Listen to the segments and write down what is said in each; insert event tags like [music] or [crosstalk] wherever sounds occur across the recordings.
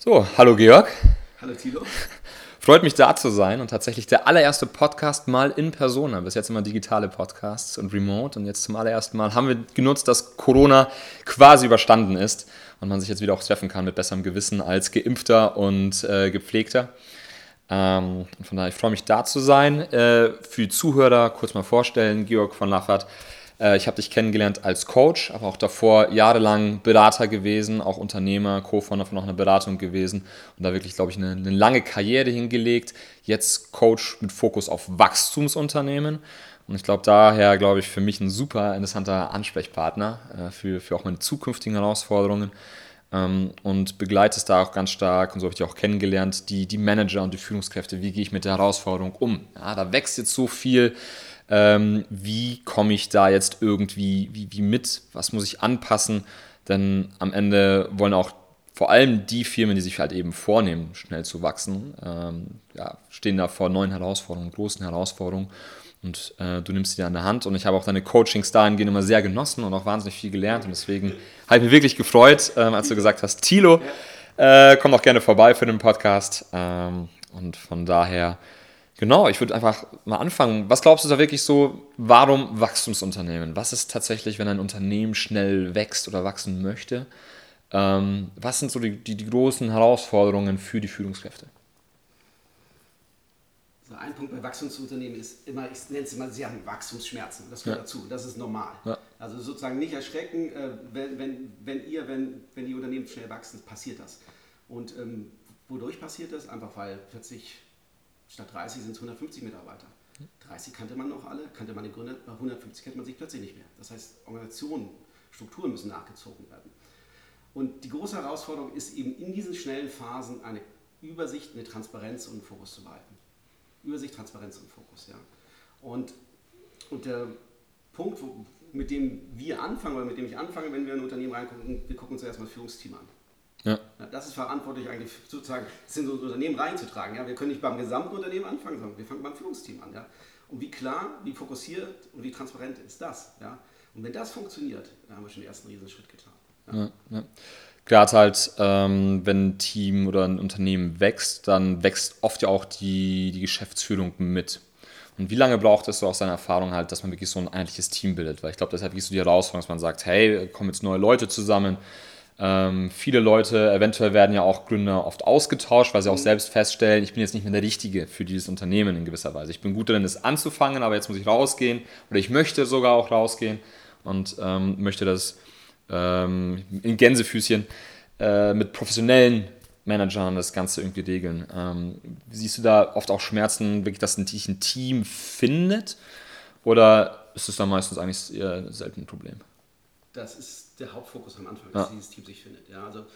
So, hallo Georg. Hallo Tilo. Freut mich da zu sein und tatsächlich der allererste Podcast mal in Persona. Bis jetzt immer digitale Podcasts und remote und jetzt zum allerersten Mal haben wir genutzt, dass Corona quasi überstanden ist und man sich jetzt wieder auch treffen kann mit besserem Gewissen als Geimpfter und äh, Gepflegter. Ähm, von daher, ich freue mich da zu sein. Äh, für die Zuhörer kurz mal vorstellen, Georg von Laffert ich habe dich kennengelernt als Coach, aber auch davor jahrelang Berater gewesen, auch Unternehmer, Co-Founder von noch einer Beratung gewesen und da wirklich, glaube ich, eine, eine lange Karriere hingelegt. Jetzt Coach mit Fokus auf Wachstumsunternehmen. Und ich glaube, daher, glaube ich, für mich ein super interessanter Ansprechpartner äh, für, für auch meine zukünftigen Herausforderungen. Ähm, und begleitest da auch ganz stark, und so habe ich dich auch kennengelernt, die, die Manager und die Führungskräfte. Wie gehe ich mit der Herausforderung um? Ja, da wächst jetzt so viel ähm, wie komme ich da jetzt irgendwie wie, wie mit, was muss ich anpassen, denn am Ende wollen auch vor allem die Firmen, die sich halt eben vornehmen, schnell zu wachsen, ähm, ja, stehen da vor neuen Herausforderungen, großen Herausforderungen. Und äh, du nimmst sie an der Hand. Und ich habe auch deine Coachings dahingehend immer sehr genossen und auch wahnsinnig viel gelernt. Und deswegen habe ich mich wirklich gefreut, ähm, als du gesagt hast, Tilo, äh, komm doch gerne vorbei für den Podcast. Ähm, und von daher Genau, ich würde einfach mal anfangen. Was glaubst du da wirklich so, warum Wachstumsunternehmen? Was ist tatsächlich, wenn ein Unternehmen schnell wächst oder wachsen möchte? Ähm, was sind so die, die, die, großen Herausforderungen für die Führungskräfte? Also ein Punkt bei Wachstumsunternehmen ist immer, ich nenne es immer, sie haben Wachstumsschmerzen. Das gehört ja. dazu, das ist normal. Ja. Also sozusagen nicht erschrecken, äh, wenn, wenn, wenn ihr, wenn, wenn die Unternehmen schnell wachsen, passiert das. Und ähm, wodurch passiert das? Einfach weil plötzlich Statt 30 sind es 150 Mitarbeiter. 30 kannte man noch alle, kannte man den Gründer, bei 150 kennt man sich plötzlich nicht mehr. Das heißt, Organisationen, Strukturen müssen nachgezogen werden. Und die große Herausforderung ist eben in diesen schnellen Phasen eine Übersicht, eine Transparenz und einen Fokus zu behalten. Übersicht, Transparenz und Fokus. Ja. Und, und der Punkt, wo, mit dem wir anfangen oder mit dem ich anfange, wenn wir in ein Unternehmen reingucken, wir gucken uns erstmal das Führungsteam an. Ja. Das ist verantwortlich eigentlich sozusagen, das in so ein Unternehmen reinzutragen. Ja? Wir können nicht beim gesamten Unternehmen anfangen, sondern wir fangen beim Führungsteam an. Ja? Und wie klar, wie fokussiert und wie transparent ist das? Ja? Und wenn das funktioniert, dann haben wir schon den ersten Riesenschritt getan. Ja? Ja, Gerade halt, ähm, wenn ein Team oder ein Unternehmen wächst, dann wächst oft ja auch die, die Geschäftsführung mit. Und wie lange braucht es so aus seiner Erfahrung halt, dass man wirklich so ein einheitliches Team bildet? Weil ich glaube, das ist halt wirklich so die Herausforderung, dass man sagt, hey, kommen jetzt neue Leute zusammen, ähm, viele Leute, eventuell werden ja auch Gründer oft ausgetauscht, weil sie auch mhm. selbst feststellen, ich bin jetzt nicht mehr der Richtige für dieses Unternehmen in gewisser Weise. Ich bin gut darin, es anzufangen, aber jetzt muss ich rausgehen oder ich möchte sogar auch rausgehen und ähm, möchte das ähm, in Gänsefüßchen äh, mit professionellen Managern das Ganze irgendwie regeln. Ähm, siehst du da oft auch Schmerzen, wirklich, dass sich ein Team findet oder ist es dann meistens eigentlich eher selten ein Problem? Das ist der Hauptfokus am Anfang, dass ja. dieses Team sich findet. Ja, also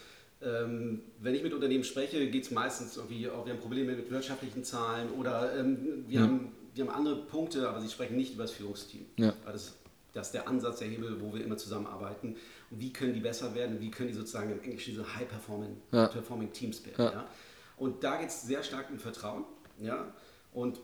ähm, wenn ich mit Unternehmen spreche, geht es meistens irgendwie, oh, wir haben Probleme mit wirtschaftlichen Zahlen oder ähm, wir, ja. haben, wir haben andere Punkte, aber sie sprechen nicht über das Führungsteam. Ja. Das, das, ist der Ansatz, der Hebel, wo wir immer zusammenarbeiten. Und wie können die besser werden? Wie können die sozusagen im Englischen diese High-Performing ja. Teams bilden? Ja. Und da geht es sehr stark um Vertrauen. Ja? Und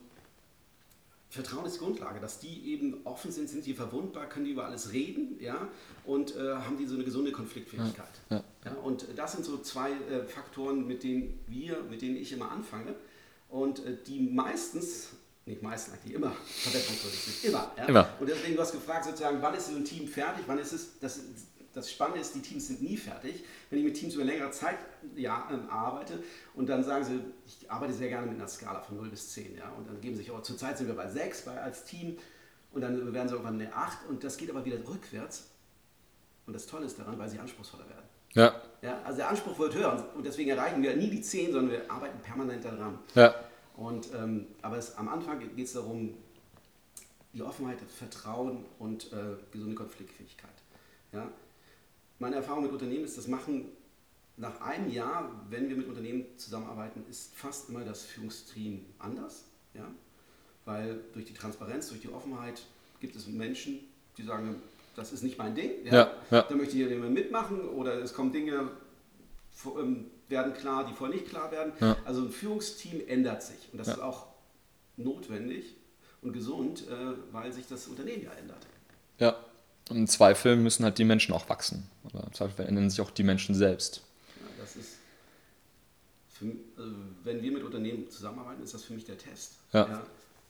Vertrauen ist die Grundlage, dass die eben offen sind, sind sie verwundbar, können die über alles reden, ja, und äh, haben die so eine gesunde Konfliktfähigkeit. Ja, ja. ja und das sind so zwei äh, Faktoren, mit denen wir, mit denen ich immer anfange und äh, die meistens, nicht meistens, eigentlich immer [laughs] verbesserungswürdig sind, immer, ja? immer. Und deswegen, du hast gefragt sozusagen, wann ist so ein Team fertig, wann ist es, das das Spannende ist, die Teams sind nie fertig. Wenn ich mit Teams über längere Zeit ja, ähm, arbeite und dann sagen sie, ich arbeite sehr gerne mit einer Skala von 0 bis 10. Ja, und dann geben sie sich, oh, zurzeit sind wir bei 6 bei, als Team und dann werden sie irgendwann eine 8 und das geht aber wieder rückwärts. Und das Tolle ist daran, weil sie anspruchsvoller werden. Ja. ja. Also der Anspruch wird höher und deswegen erreichen wir nie die 10, sondern wir arbeiten permanent daran. Ja. Und, ähm, aber es, am Anfang geht es darum, die Offenheit, Vertrauen und äh, gesunde Konfliktfähigkeit. Ja? Meine Erfahrung mit Unternehmen ist, das machen nach einem Jahr, wenn wir mit Unternehmen zusammenarbeiten, ist fast immer das Führungsteam anders. Ja? Weil durch die Transparenz, durch die Offenheit gibt es Menschen, die sagen, das ist nicht mein Ding, ja? Ja, ja. da möchte ich hier nicht mehr mitmachen oder es kommen Dinge, ähm, werden klar, die vorher nicht klar werden. Ja. Also ein Führungsteam ändert sich und das ist auch notwendig und gesund, äh, weil sich das Unternehmen ja ändert. Ja, und im Zweifel müssen halt die Menschen auch wachsen. Oder im Zweifel verändern sich auch die Menschen selbst. Ja, das ist für, also wenn wir mit Unternehmen zusammenarbeiten, ist das für mich der Test. Ja.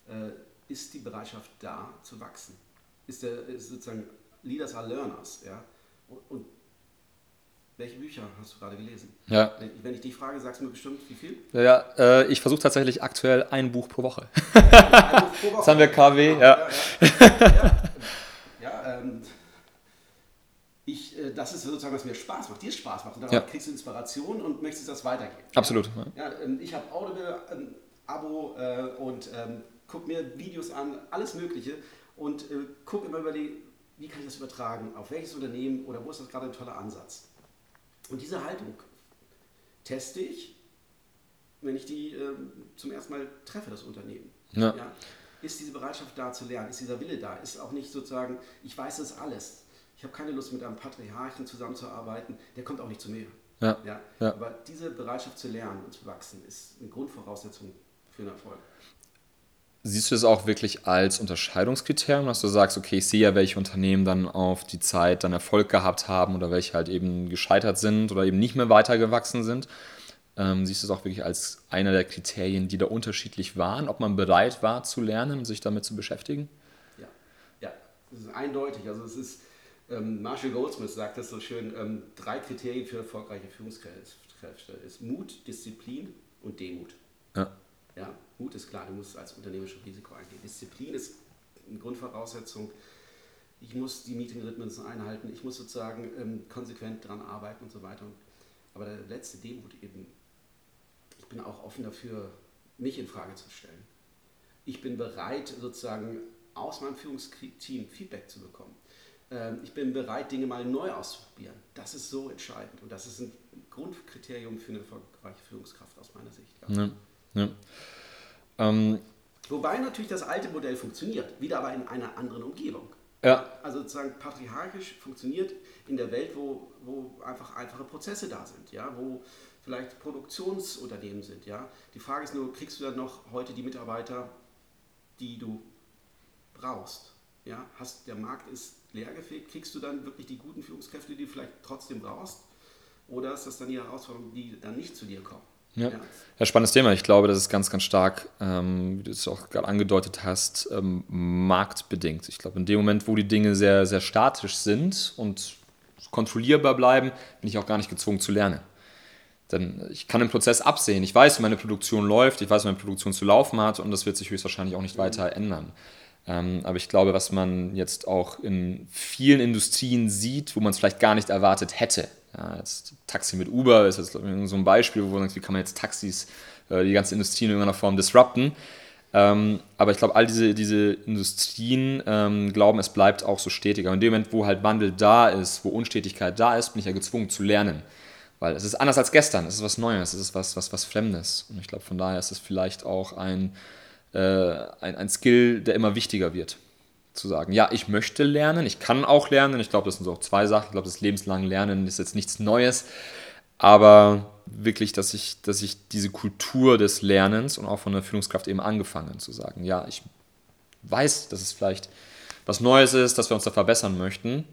Ja, äh, ist die Bereitschaft da zu wachsen? Ist, der, ist sozusagen Leaders are Learners. Ja? Und, und welche Bücher hast du gerade gelesen? Ja. Wenn, ich dich frage, sagst du mir bestimmt, wie viel? Ja, ja äh, ich versuche tatsächlich aktuell ein Buch pro Woche. ein Buch pro [laughs] Woche. Das haben wir KW. Ja, ja. ja ähm, ich, äh, das ist sozusagen, was mir Spaß macht, dir Spaß macht. Und darauf kriegst du Inspiration und möchtest das weitergeben. Absolut. Ja, ähm, ich habe Audible, ein ähm, Abo äh, und ähm, gucke mir Videos an, alles Mögliche und äh, gucke immer über die, wie kann ich das übertragen, auf welches Unternehmen oder wo ist das gerade ein toller Ansatz. Und diese Haltung teste ich, wenn ich die äh, zum ersten Mal treffe, das Unternehmen. Ja. ja. Ist diese Bereitschaft da zu lernen? Ist dieser Wille da? Ist auch nicht sozusagen, ich weiß das alles. Ich habe keine Lust, mit einem Patriarchen zusammenzuarbeiten. Der kommt auch nicht zu mir. Ja. Ja? ja. Aber diese Bereitschaft zu lernen und zu wachsen ist eine Grundvoraussetzung für einen Erfolg. Siehst du das auch wirklich als Unterscheidungskriterium, dass du sagst, okay, ich sehe ja, welche Unternehmen dann auf die Zeit dann Erfolg gehabt haben oder welche halt eben gescheitert sind oder eben nicht mehr weitergewachsen sind? Ähm, siehst du es auch wirklich als einer der Kriterien, die da unterschiedlich waren, ob man bereit war zu lernen, sich damit zu beschäftigen? Ja, ja, das ist eindeutig. Also es ist, ähm, Marshall Goldsmith sagt das so schön, ähm, drei Kriterien für erfolgreiche Führungskräfte ist Mut, Disziplin und Demut. Ja. Ja, Mut ist klar, du musst als unternehmerisches Risiko eingehen. Disziplin ist eine Grundvoraussetzung. Ich muss die Meeting-Rhythmen einhalten, ich muss sozusagen ähm, konsequent daran arbeiten und so weiter. Aber der letzte Demut eben, ich bin auch offen dafür, mich in Frage zu stellen. Ich bin bereit, sozusagen aus meinem Führungsteam Feedback zu bekommen. Ähm, ich bin bereit, Dinge mal neu auszuprobieren. Das ist so entscheidend und das ist ein Grundkriterium für eine erfolgreiche Führungskraft aus meiner Sicht. Ja. Ja. Ja. Ähm, Wobei natürlich das alte Modell funktioniert, wieder aber in einer anderen Umgebung. Ja. Also sozusagen patriarchisch funktioniert in der Welt, wo, wo einfach einfache Prozesse da sind, ja, wo vielleicht Produktionsunternehmen sind. Ja. Die Frage ist nur, kriegst du dann noch heute die Mitarbeiter, die du brauchst? Ja. Hast, der Markt ist leergefegt, kriegst du dann wirklich die guten Führungskräfte, die du vielleicht trotzdem brauchst? Oder ist das dann die Herausforderung, die dann nicht zu dir kommen? Ja. ja, spannendes Thema. Ich glaube, das ist ganz, ganz stark, ähm, wie du es auch gerade angedeutet hast, ähm, marktbedingt. Ich glaube, in dem Moment, wo die Dinge sehr, sehr statisch sind und kontrollierbar bleiben, bin ich auch gar nicht gezwungen zu lernen. Denn ich kann den Prozess absehen. Ich weiß, wie meine Produktion läuft, ich weiß, wie meine Produktion zu laufen hat und das wird sich höchstwahrscheinlich auch nicht weiter ändern. Ähm, aber ich glaube, was man jetzt auch in vielen Industrien sieht, wo man es vielleicht gar nicht erwartet hätte, ja, Taxi mit Uber ist jetzt so ein Beispiel, wo man sagt, wie kann man jetzt Taxis, äh, die ganze Industrie in irgendeiner Form disrupten. Ähm, aber ich glaube, all diese, diese Industrien ähm, glauben, es bleibt auch so stetig. Aber in dem Moment, wo halt Wandel da ist, wo Unstetigkeit da ist, bin ich ja gezwungen zu lernen. Weil es ist anders als gestern, es ist was Neues, es ist was, was, was Fremdes. Und ich glaube, von daher ist es vielleicht auch ein, äh, ein, ein Skill, der immer wichtiger wird zu sagen, ja, ich möchte lernen, ich kann auch lernen. Ich glaube, das sind so zwei Sachen. Ich glaube, das lebenslange Lernen ist jetzt nichts Neues, aber wirklich, dass ich, dass ich diese Kultur des Lernens und auch von der Führungskraft eben angefangen zu sagen, ja, ich weiß, dass es vielleicht was Neues ist, dass wir uns da verbessern möchten.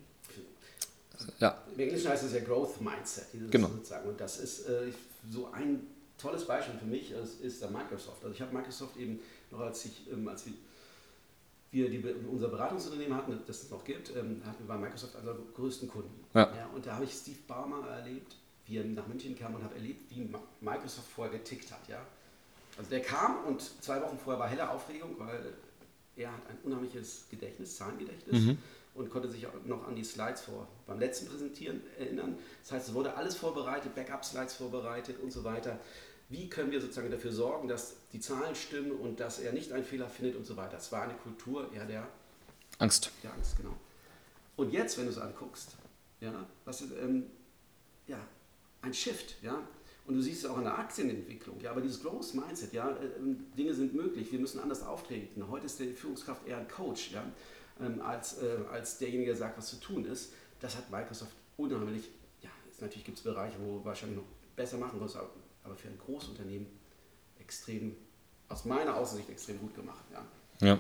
Ja. Im Englischen heißt es ja Growth Mindset. Genau. Sozusagen. Und das ist äh, so ein tolles Beispiel für mich, ist, ist der Microsoft. Also ich habe Microsoft eben noch als ich, ähm, als wir wir die, unser Beratungsunternehmen hatten, das es noch gibt, ähm, hatten wir bei Microsoft einer der größten Kunden. Ja. Ja, und da habe ich Steve Baumer erlebt, wie er nach München kam und habe erlebt, wie Microsoft vorher getickt hat. Ja? Also der kam und zwei Wochen vorher war helle Aufregung, weil er hat ein unheimliches Gedächtnis, Zahlengedächtnis mhm. und konnte sich auch noch an die Slides vor beim letzten Präsentieren erinnern. Das heißt, es wurde alles vorbereitet, Backup-Slides vorbereitet und so weiter wie können wir sozusagen dafür sorgen, dass die Zahlen stimmen und dass er nicht einen Fehler findet und so weiter. Das war eine Kultur eher der Angst. Der Angst, genau. Und jetzt, wenn du es anguckst, ja, was ist, ähm, ja, ein Shift, ja, und du siehst es auch in der Aktienentwicklung, ja, aber dieses Growth Mindset, ja, äh, Dinge sind möglich, wir müssen anders auftreten. Heute ist die Führungskraft eher ein Coach, ja, ähm, als, äh, als derjenige, der sagt, was zu tun ist. Das hat Microsoft unheimlich, ja, jetzt natürlich gibt es Bereiche, wo wahrscheinlich noch besser machen muss, aber für ein Großunternehmen extrem, aus meiner Aussicht extrem gut gemacht. Ja. ja.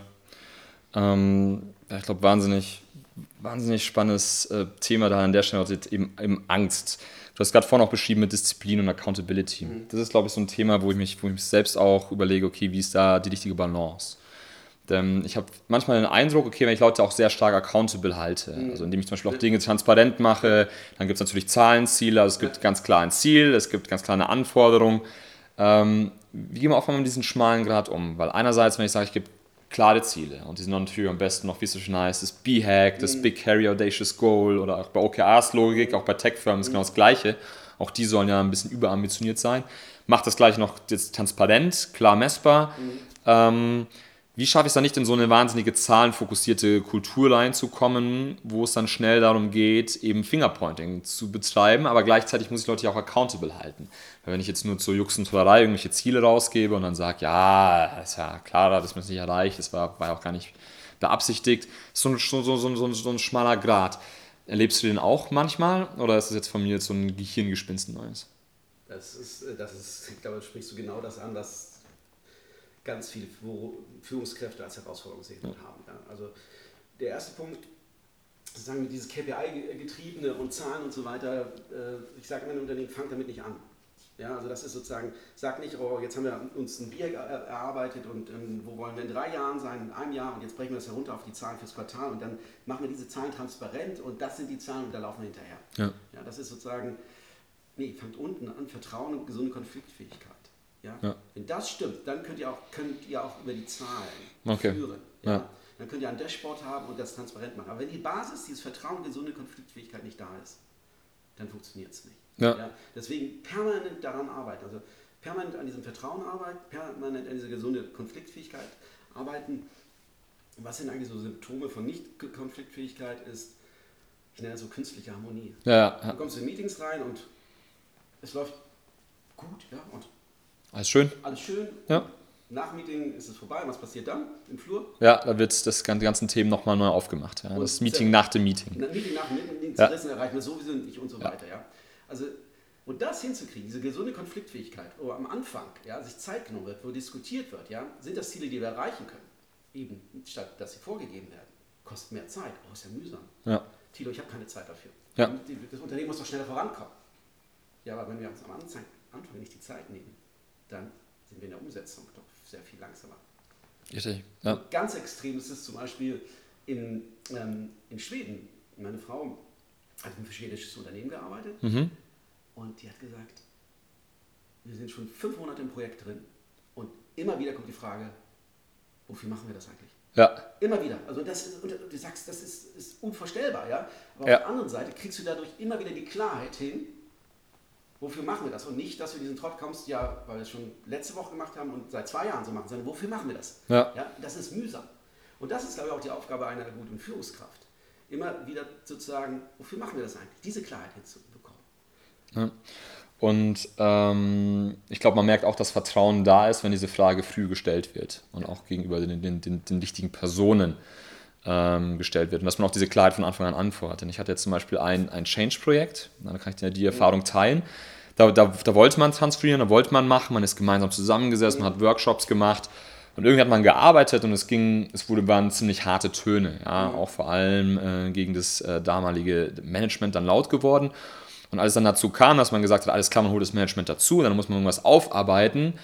Ähm, ich glaube, wahnsinnig, wahnsinnig spannendes äh, Thema da an der Stelle, eben, eben Angst. Du hast gerade vorhin auch beschrieben mit Disziplin und Accountability. Mhm. Das ist, glaube ich, so ein Thema, wo ich, mich, wo ich mich selbst auch überlege, okay, wie ist da die richtige Balance? Denn ich habe manchmal den Eindruck, okay, wenn ich Leute auch sehr stark accountable halte, mhm. also indem ich zum Beispiel auch Dinge transparent mache, dann gibt es natürlich Zahlenziele, also es gibt ganz klar ein Ziel, es gibt ganz klar eine Anforderung. Ähm, wie gehen wir auch mal mit diesem schmalen Grad um? Weil einerseits, wenn ich sage, ich gebe klare Ziele und die sind natürlich am besten noch, wie es so schön heißt, das B-Hack, das mhm. Big Carry Audacious Goal oder auch bei OKRs Logik, auch bei Tech-Firmen ist mhm. genau das Gleiche. Auch die sollen ja ein bisschen überambitioniert sein. Macht das gleich noch jetzt transparent, klar messbar. Mhm. Ähm, wie schaffe ich es dann nicht in so eine wahnsinnige zahlenfokussierte Kultur reinzukommen, wo es dann schnell darum geht, eben Fingerpointing zu betreiben, aber gleichzeitig muss ich Leute ja auch accountable halten. Weil wenn ich jetzt nur zur Jux irgendwelche Ziele rausgebe und dann sage, ja, ist ja klar, das ist nicht erreicht, das war, war auch gar nicht beabsichtigt, so ein, so, so, so, so ein schmaler Grad. Erlebst du den auch manchmal oder ist das jetzt von mir jetzt so ein Gehirngespinst Neues? Das ist, das ist, ich glaube, sprichst du genau das an, was ganz viele Führungskräfte als Herausforderung sehen ja. haben. Ja. Also der erste Punkt, sozusagen dieses KPI-getriebene und Zahlen und so weiter, äh, ich sage immer Unternehmen, fangt damit nicht an. Ja, also das ist sozusagen, sag nicht, oh, jetzt haben wir uns ein Bier erarbeitet und ähm, wo wollen wir in drei Jahren sein, in einem Jahr und jetzt brechen wir das herunter auf die Zahlen fürs Quartal und dann machen wir diese Zahlen transparent und das sind die Zahlen und da laufen wir hinterher. Ja. ja das ist sozusagen, nee, fangt unten an, Vertrauen und gesunde Konfliktfähigkeit. Ja? ja? Wenn das stimmt, dann könnt ihr auch, könnt ihr auch über die Zahlen okay. führen. Ja? ja? Dann könnt ihr ein Dashboard haben und das transparent machen. Aber wenn die Basis, dieses Vertrauen, gesunde Konfliktfähigkeit nicht da ist, dann funktioniert es nicht. Ja. ja. Deswegen permanent daran arbeiten. Also permanent an diesem Vertrauen arbeiten, permanent an dieser gesunden Konfliktfähigkeit arbeiten. Was sind eigentlich so Symptome von Nicht-Konfliktfähigkeit ist, ich nenne das so künstliche Harmonie. Ja, ja. Du kommst in Meetings rein und es läuft gut, ja, und alles schön? Alles schön. Ja. Nach Meeting ist es vorbei. Was passiert dann im Flur? Ja, da wird das die ganzen Themen nochmal neu aufgemacht. Ja. Das Meeting nach dem Meeting. Meeting nach dem Meeting, ja. erreichen wir sowieso nicht und so ja. weiter. Ja. Also, und das hinzukriegen, diese gesunde Konfliktfähigkeit, wo am Anfang ja, sich Zeit genommen wird, wo diskutiert wird, ja, sind das Ziele, die wir erreichen können. Eben, statt dass sie vorgegeben werden. Kostet mehr Zeit. Oh, ist ja mühsam. Ja. Tilo, ich habe keine Zeit dafür. Ja. Das Unternehmen muss doch schneller vorankommen. Ja, aber wenn wir uns am Anfang nicht die Zeit nehmen, dann sind wir in der Umsetzung doch sehr viel langsamer. Richtig. Ja. Ganz extrem ist es zum Beispiel in, ähm, in Schweden. Meine Frau hat für ein schwedisches Unternehmen gearbeitet mhm. und die hat gesagt, wir sind schon fünf Monate im Projekt drin und immer wieder kommt die Frage, wofür machen wir das eigentlich? Ja. Immer wieder. Also das ist, du sagst, das ist, ist unvorstellbar, ja. Aber ja. auf der anderen Seite kriegst du dadurch immer wieder die Klarheit hin, wofür machen wir das? Und nicht, dass wir diesen Trott kommst, ja, weil wir es schon letzte Woche gemacht haben und seit zwei Jahren so machen, sondern wofür machen wir das? Ja. ja das ist mühsam. Und das ist, glaube ich, auch die Aufgabe einer guten Führungskraft. Immer wieder sozusagen, wofür machen wir das eigentlich? Diese Klarheit hinzubekommen. Ja. Und ähm, ich glaube, man merkt auch, dass Vertrauen da ist, wenn diese Frage früh gestellt wird und auch gegenüber den, den, den, den richtigen Personen ähm, gestellt wird und dass man auch diese Klarheit von Anfang an anfordert. Denn ich hatte jetzt zum Beispiel ein, ein Change-Projekt, da kann ich dir die Erfahrung teilen. Da, da, da wollte man transferieren, da wollte man machen, man ist gemeinsam zusammengesessen, man hat Workshops gemacht und irgendwie hat man gearbeitet und es ging, es wurde, waren ziemlich harte Töne, ja, auch vor allem äh, gegen das äh, damalige Management dann laut geworden. Und als dann dazu kam, dass man gesagt hat, alles klar, man holt das Management dazu, dann muss man irgendwas aufarbeiten,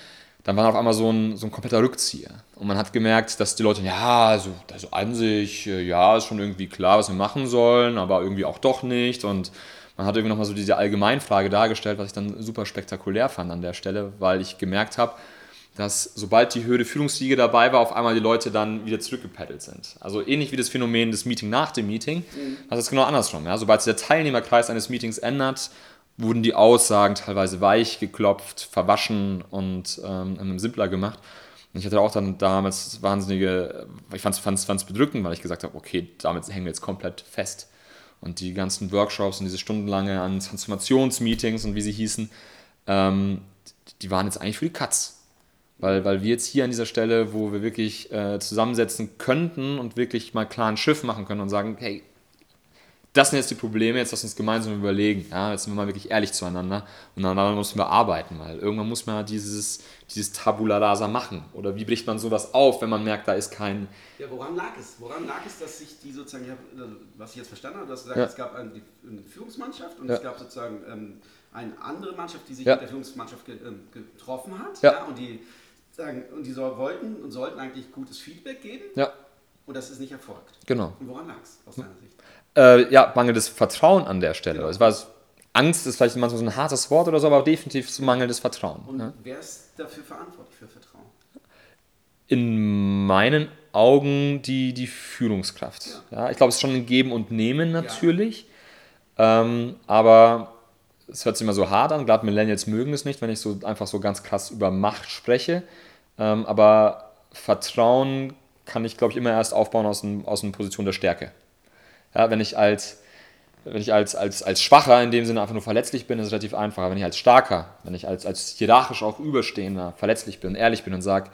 dann war auf einmal so ein, so ein kompletter Rückzieher. Und man hat gemerkt, dass die Leute, ja, also, also an sich, äh, ja, ist schon irgendwie klar, was wir machen sollen, aber irgendwie auch doch nicht. Und man hat irgendwie nochmal so diese Allgemeinfrage dargestellt, was ich dann super spektakulär fand an der Stelle, weil ich gemerkt habe, dass sobald die Höhe Führungsriege dabei war, auf einmal die Leute dann wieder zurückgepeddelt sind. Also ähnlich wie das Phänomen des Meeting nach dem Meeting, mhm. das ist genau andersrum. Ja? Sobald sich der Teilnehmerkreis eines Meetings ändert, wurden die Aussagen teilweise weich geklopft, verwaschen und ähm, simpler gemacht. Und ich hatte auch dann damals wahnsinnige, ich fand es bedrückend, weil ich gesagt habe, okay, damit hängen wir jetzt komplett fest. Und die ganzen Workshops und diese stundenlange an Transformationsmeetings und wie sie hießen, ähm, die waren jetzt eigentlich für die Katz. Weil, weil wir jetzt hier an dieser Stelle, wo wir wirklich äh, zusammensetzen könnten und wirklich mal klar ein Schiff machen können und sagen, hey, das sind jetzt die Probleme, jetzt lass uns gemeinsam überlegen. Ja, jetzt sind wir mal wirklich ehrlich zueinander und dann müssen wir arbeiten, weil irgendwann muss man dieses, dieses Tabula rasa machen. Oder wie bricht man sowas auf, wenn man merkt, da ist kein. Ja, woran lag es? Woran lag es, dass sich die sozusagen, was ich jetzt verstanden habe, du hast gesagt, ja. es gab eine, Führungsmannschaft und ja. es gab sozusagen ähm, eine andere Mannschaft, die sich ja. mit der Führungsmannschaft ähm, getroffen hat. Ja. und die, sagen, und die so, wollten und sollten eigentlich gutes Feedback geben. Ja. Und das ist nicht erfolgt. Genau. Und woran lag es aus deiner Sicht? Äh, ja, mangelndes Vertrauen an der Stelle. Genau. Es war Angst ist vielleicht manchmal so ein hartes Wort oder so, aber definitiv so mangelndes Vertrauen. Und ja. wer ist dafür verantwortlich für Vertrauen? In meinen Augen die, die Führungskraft. Ja. ja ich glaube, es ist schon ein Geben und Nehmen natürlich. Ja. Ähm, aber es hört sich immer so hart an. Gerade Millennials mögen es nicht, wenn ich so einfach so ganz krass über Macht spreche. Ähm, aber Vertrauen kann ich, glaube ich, immer erst aufbauen aus, ein, aus einer Position der Stärke. Ja, wenn ich als wenn ich als, als, als Schwacher in dem Sinne einfach nur verletzlich bin, ist es relativ einfach. Wenn ich als Starker, wenn ich als, als hierarchisch auch Überstehender verletzlich bin, ehrlich bin und sage,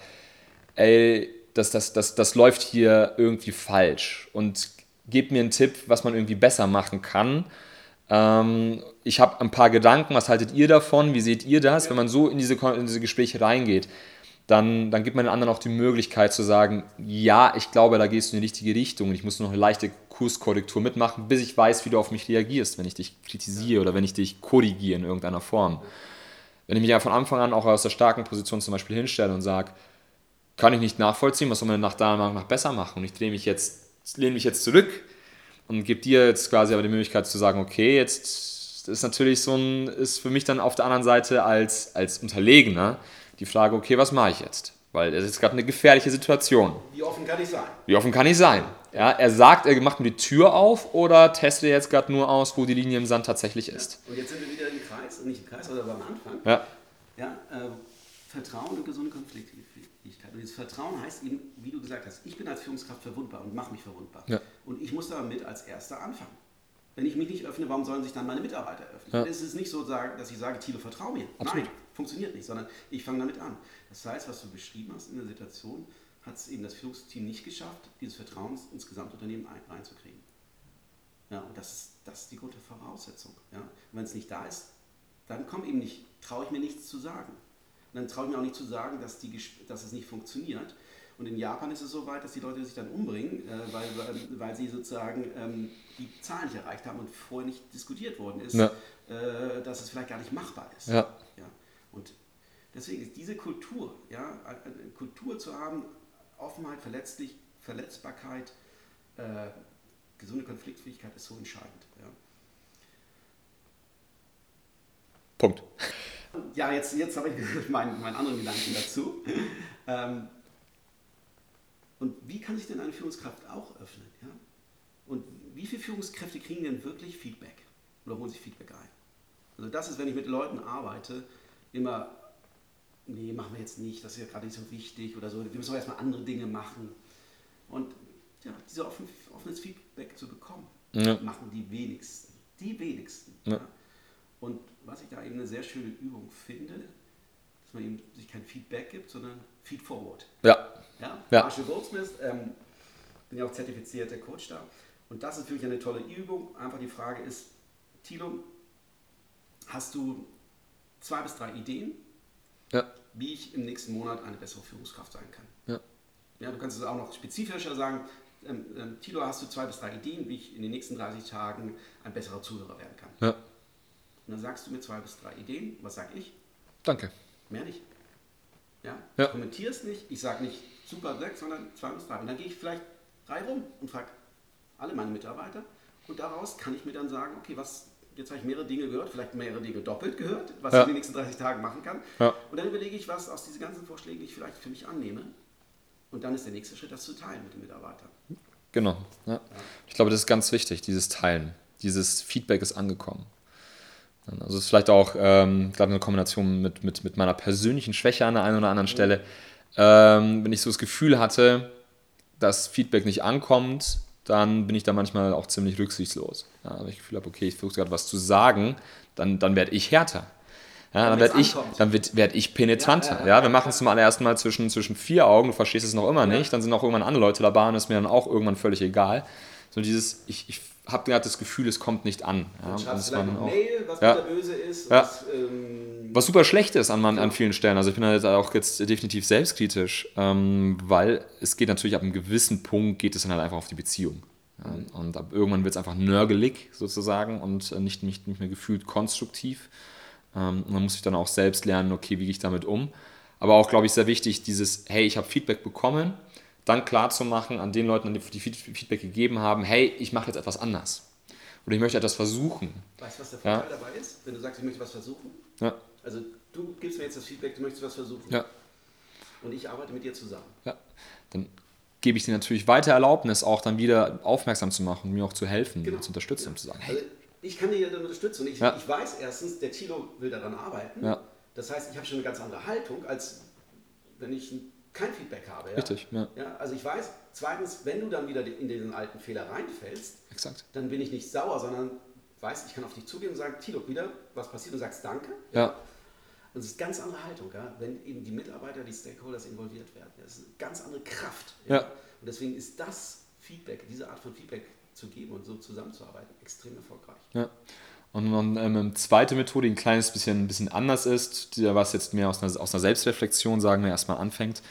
ey, das, das, das, das läuft hier irgendwie falsch und gebt mir einen Tipp, was man irgendwie besser machen kann. Ähm, ich habe ein paar Gedanken, was haltet ihr davon? Wie seht ihr das? Wenn man so in diese, in diese Gespräche reingeht, dann, dann gibt man den anderen auch die Möglichkeit zu sagen, ja, ich glaube, da gehst du in die richtige Richtung und ich muss noch eine leichte Kurskorrektur mitmachen, bis ich weiß, wie du auf mich reagierst, wenn ich dich kritisiere oder wenn ich dich korrigiere in irgendeiner Form. Wenn ich mich ja von Anfang an auch aus der starken Position zum Beispiel hinstelle und sage, kann ich nicht nachvollziehen, was soll man nach da nach besser machen und ich drehe mich jetzt, lehne mich jetzt zurück und gebe dir jetzt quasi aber die Möglichkeit zu sagen, okay, jetzt ist natürlich so ein, ist für mich dann auf der anderen Seite als, als Unterlegener, die Frage, okay, was mache ich jetzt? Weil es ist gerade eine gefährliche Situation. Wie offen kann ich sein? Wie offen kann ich sein? Ja, er sagt, er macht mir die Tür auf oder testet jetzt gerade nur aus, wo die Linie im Sand tatsächlich ist. Ja. Und jetzt sind wir wieder im Kreis, nicht im Kreis, aber am Anfang. Ja. ja äh, Vertrauen und gesunde Konfliktfähigkeit. Und dieses Vertrauen heißt eben, wie du gesagt hast, ich bin als Führungskraft verwundbar und mache mich verwundbar. Ja. Und ich muss damit als Erster anfangen. Wenn ich mich nicht öffne, warum sollen sich dann meine Mitarbeiter öffnen? Es ist nicht so, dass ich sage, Thilo, vertraue mir. Absolut. Nein, funktioniert nicht, sondern ich fange damit an. Das heißt, was du beschrieben hast in der Situation, hat es eben das Führungsteam nicht geschafft, dieses Vertrauen ins Gesamtunternehmen reinzukriegen. Ja, und das ist, das ist die gute Voraussetzung. Ja. Wenn es nicht da ist, dann kommt eben nicht, traue ich mir nichts zu sagen. Und dann traue ich mir auch nicht zu sagen, dass, die, dass es nicht funktioniert. Und in Japan ist es so weit, dass die Leute sich dann umbringen, äh, weil, weil, weil, sie sozusagen ähm, die Zahlen nicht erreicht haben und vorher nicht diskutiert worden ist, ja. äh, dass es vielleicht gar nicht machbar ist. Ja. ja. Und deswegen ist diese Kultur, ja, eine Kultur zu haben, Offenheit, Verletzlich, Verletzbarkeit, äh, gesunde Konfliktfähigkeit ist so entscheidend. Ja. Punkt. Ja, jetzt, jetzt habe ich [laughs] meinen, meinen anderen Gedanken dazu. Ähm, und wie kann sich denn eine Führungskraft auch öffnen? Ja? Und wie viele Führungskräfte kriegen denn wirklich Feedback oder holen sich Feedback ein? Also das ist, wenn ich mit Leuten arbeite, immer, nee, machen wir jetzt nicht, das ist ja gerade nicht so wichtig oder so, wir müssen auch erstmal andere Dinge machen. Und ja, dieses offen, offenes Feedback zu bekommen, ja. machen die wenigsten. Die wenigsten. Ja. Ja. Und was ich da eben eine sehr schöne Übung finde, dass man eben sich kein Feedback gibt, sondern Feed Forward. Ja. Ja? ja. Marshall Goldsmith, ähm, bin ja auch zertifizierter Coach da. Und das ist wirklich eine tolle Übung. Einfach die Frage ist, Tilo, hast du zwei bis drei Ideen, ja. wie ich im nächsten Monat eine bessere Führungskraft sein kann? Ja. Ja, du kannst es auch noch spezifischer sagen. Ähm, ähm, Tilo, hast du zwei bis drei Ideen, wie ich in den nächsten 30 Tagen ein besserer Zuhörer werden kann? Ja. Und dann sagst du mir zwei bis drei Ideen. Was sag ich? Danke. Mehr nicht. Ja? ja. Ich kommentiere es nicht. Ich sage nicht super sechs, sondern zwei bis drei. Und dann gehe ich vielleicht drei rum und frage alle meine Mitarbeiter. Und daraus kann ich mir dann sagen, okay, was, jetzt habe ich mehrere Dinge gehört, vielleicht mehrere Dinge doppelt gehört, was ja. ich in den nächsten 30 Tagen machen kann. Ja. Und dann überlege ich, was aus diesen ganzen Vorschlägen ich vielleicht für mich annehme. Und dann ist der nächste Schritt, das zu teilen mit den Mitarbeitern. Genau. Ja. Ich glaube, das ist ganz wichtig, dieses Teilen. Dieses Feedback ist angekommen. Also es ist vielleicht auch ähm, gerade eine Kombination mit, mit, mit meiner persönlichen Schwäche an der einen oder anderen Stelle. Ähm, wenn ich so das Gefühl hatte, dass Feedback nicht ankommt, dann bin ich da manchmal auch ziemlich rücksichtslos. Ja, wenn ich das Gefühl habe, okay, ich versuche gerade was zu sagen, dann, dann werde ich härter. Ja, dann werde ich, dann werd, werd ich penetranter. Ja, ja, ja wir machen es zum allerersten Mal zwischen, zwischen vier Augen, du verstehst es noch immer nicht, dann sind auch irgendwann andere Leute dabei und ist mir dann auch irgendwann völlig egal. So dieses, ich, ich habe gerade das Gefühl, es kommt nicht an. Ja, Dann schreibst du auch- Mail, was Ja. böse ist. Ja. Was, ähm, Was super schlecht ist an, man, an vielen Stellen. Also ich bin da jetzt auch jetzt definitiv selbstkritisch, ähm, weil es geht natürlich ab einem gewissen Punkt geht es dann halt einfach auf die Beziehung. Ja, und ab irgendwann wird es einfach nörgelig sozusagen und äh, nicht, nicht, nicht mehr gefühlt konstruktiv. Ähm, und man muss sich dann auch selbst lernen, okay, wie gehe ich damit um. Aber auch, glaube ich, sehr wichtig, dieses, hey, ich habe Feedback bekommen, dann klar zu machen an den Leuten, die die Feed- Feedback gegeben haben, hey, ich mache jetzt etwas anders. Oder ich möchte etwas versuchen. weißt du, was der Ja. Vorteil dabei ist? Wenn du sagst, ich möchte was versuchen. Ja, Also du gibst mir jetzt das Feedback, du möchtest was versuchen. ja. Und ich arbeite mit dir zusammen. Ja, dann gebe ich dir natürlich weiter Erlaubnis, auch dann wieder aufmerksam zu machen, mir auch zu helfen, Genau. zu unterstützen, und zu sagen, hey, Also ich kann dir dann unterstützen. Und ich, Ja. ich weiß erstens, der Thilo will daran arbeiten. Ja. Das heißt, ich habe schon eine ganz andere Haltung, als wenn ich kein Feedback habe. Ja? richtig, ja, Ja, also ich weiß, zweitens, wenn du dann wieder in den alten Fehler reinfällst, exakt. dann bin ich nicht sauer, sondern weiß, ich kann auf dich zugehen und sagen, Tilo, wieder was passiert und sagst Danke. Ja, Und es ist eine ganz andere Haltung, ja? wenn eben die Mitarbeiter, die Stakeholders involviert werden. Das ist eine ganz andere Kraft. Ja. Und deswegen ist das Feedback, diese Art von Feedback zu geben und so zusammenzuarbeiten, extrem erfolgreich. ja. Und dann ähm, eine zweite Methode, die ein kleines bisschen, ein bisschen anders ist, die, was jetzt mehr aus einer, aus einer Selbstreflexion, sagen wir, erstmal anfängt,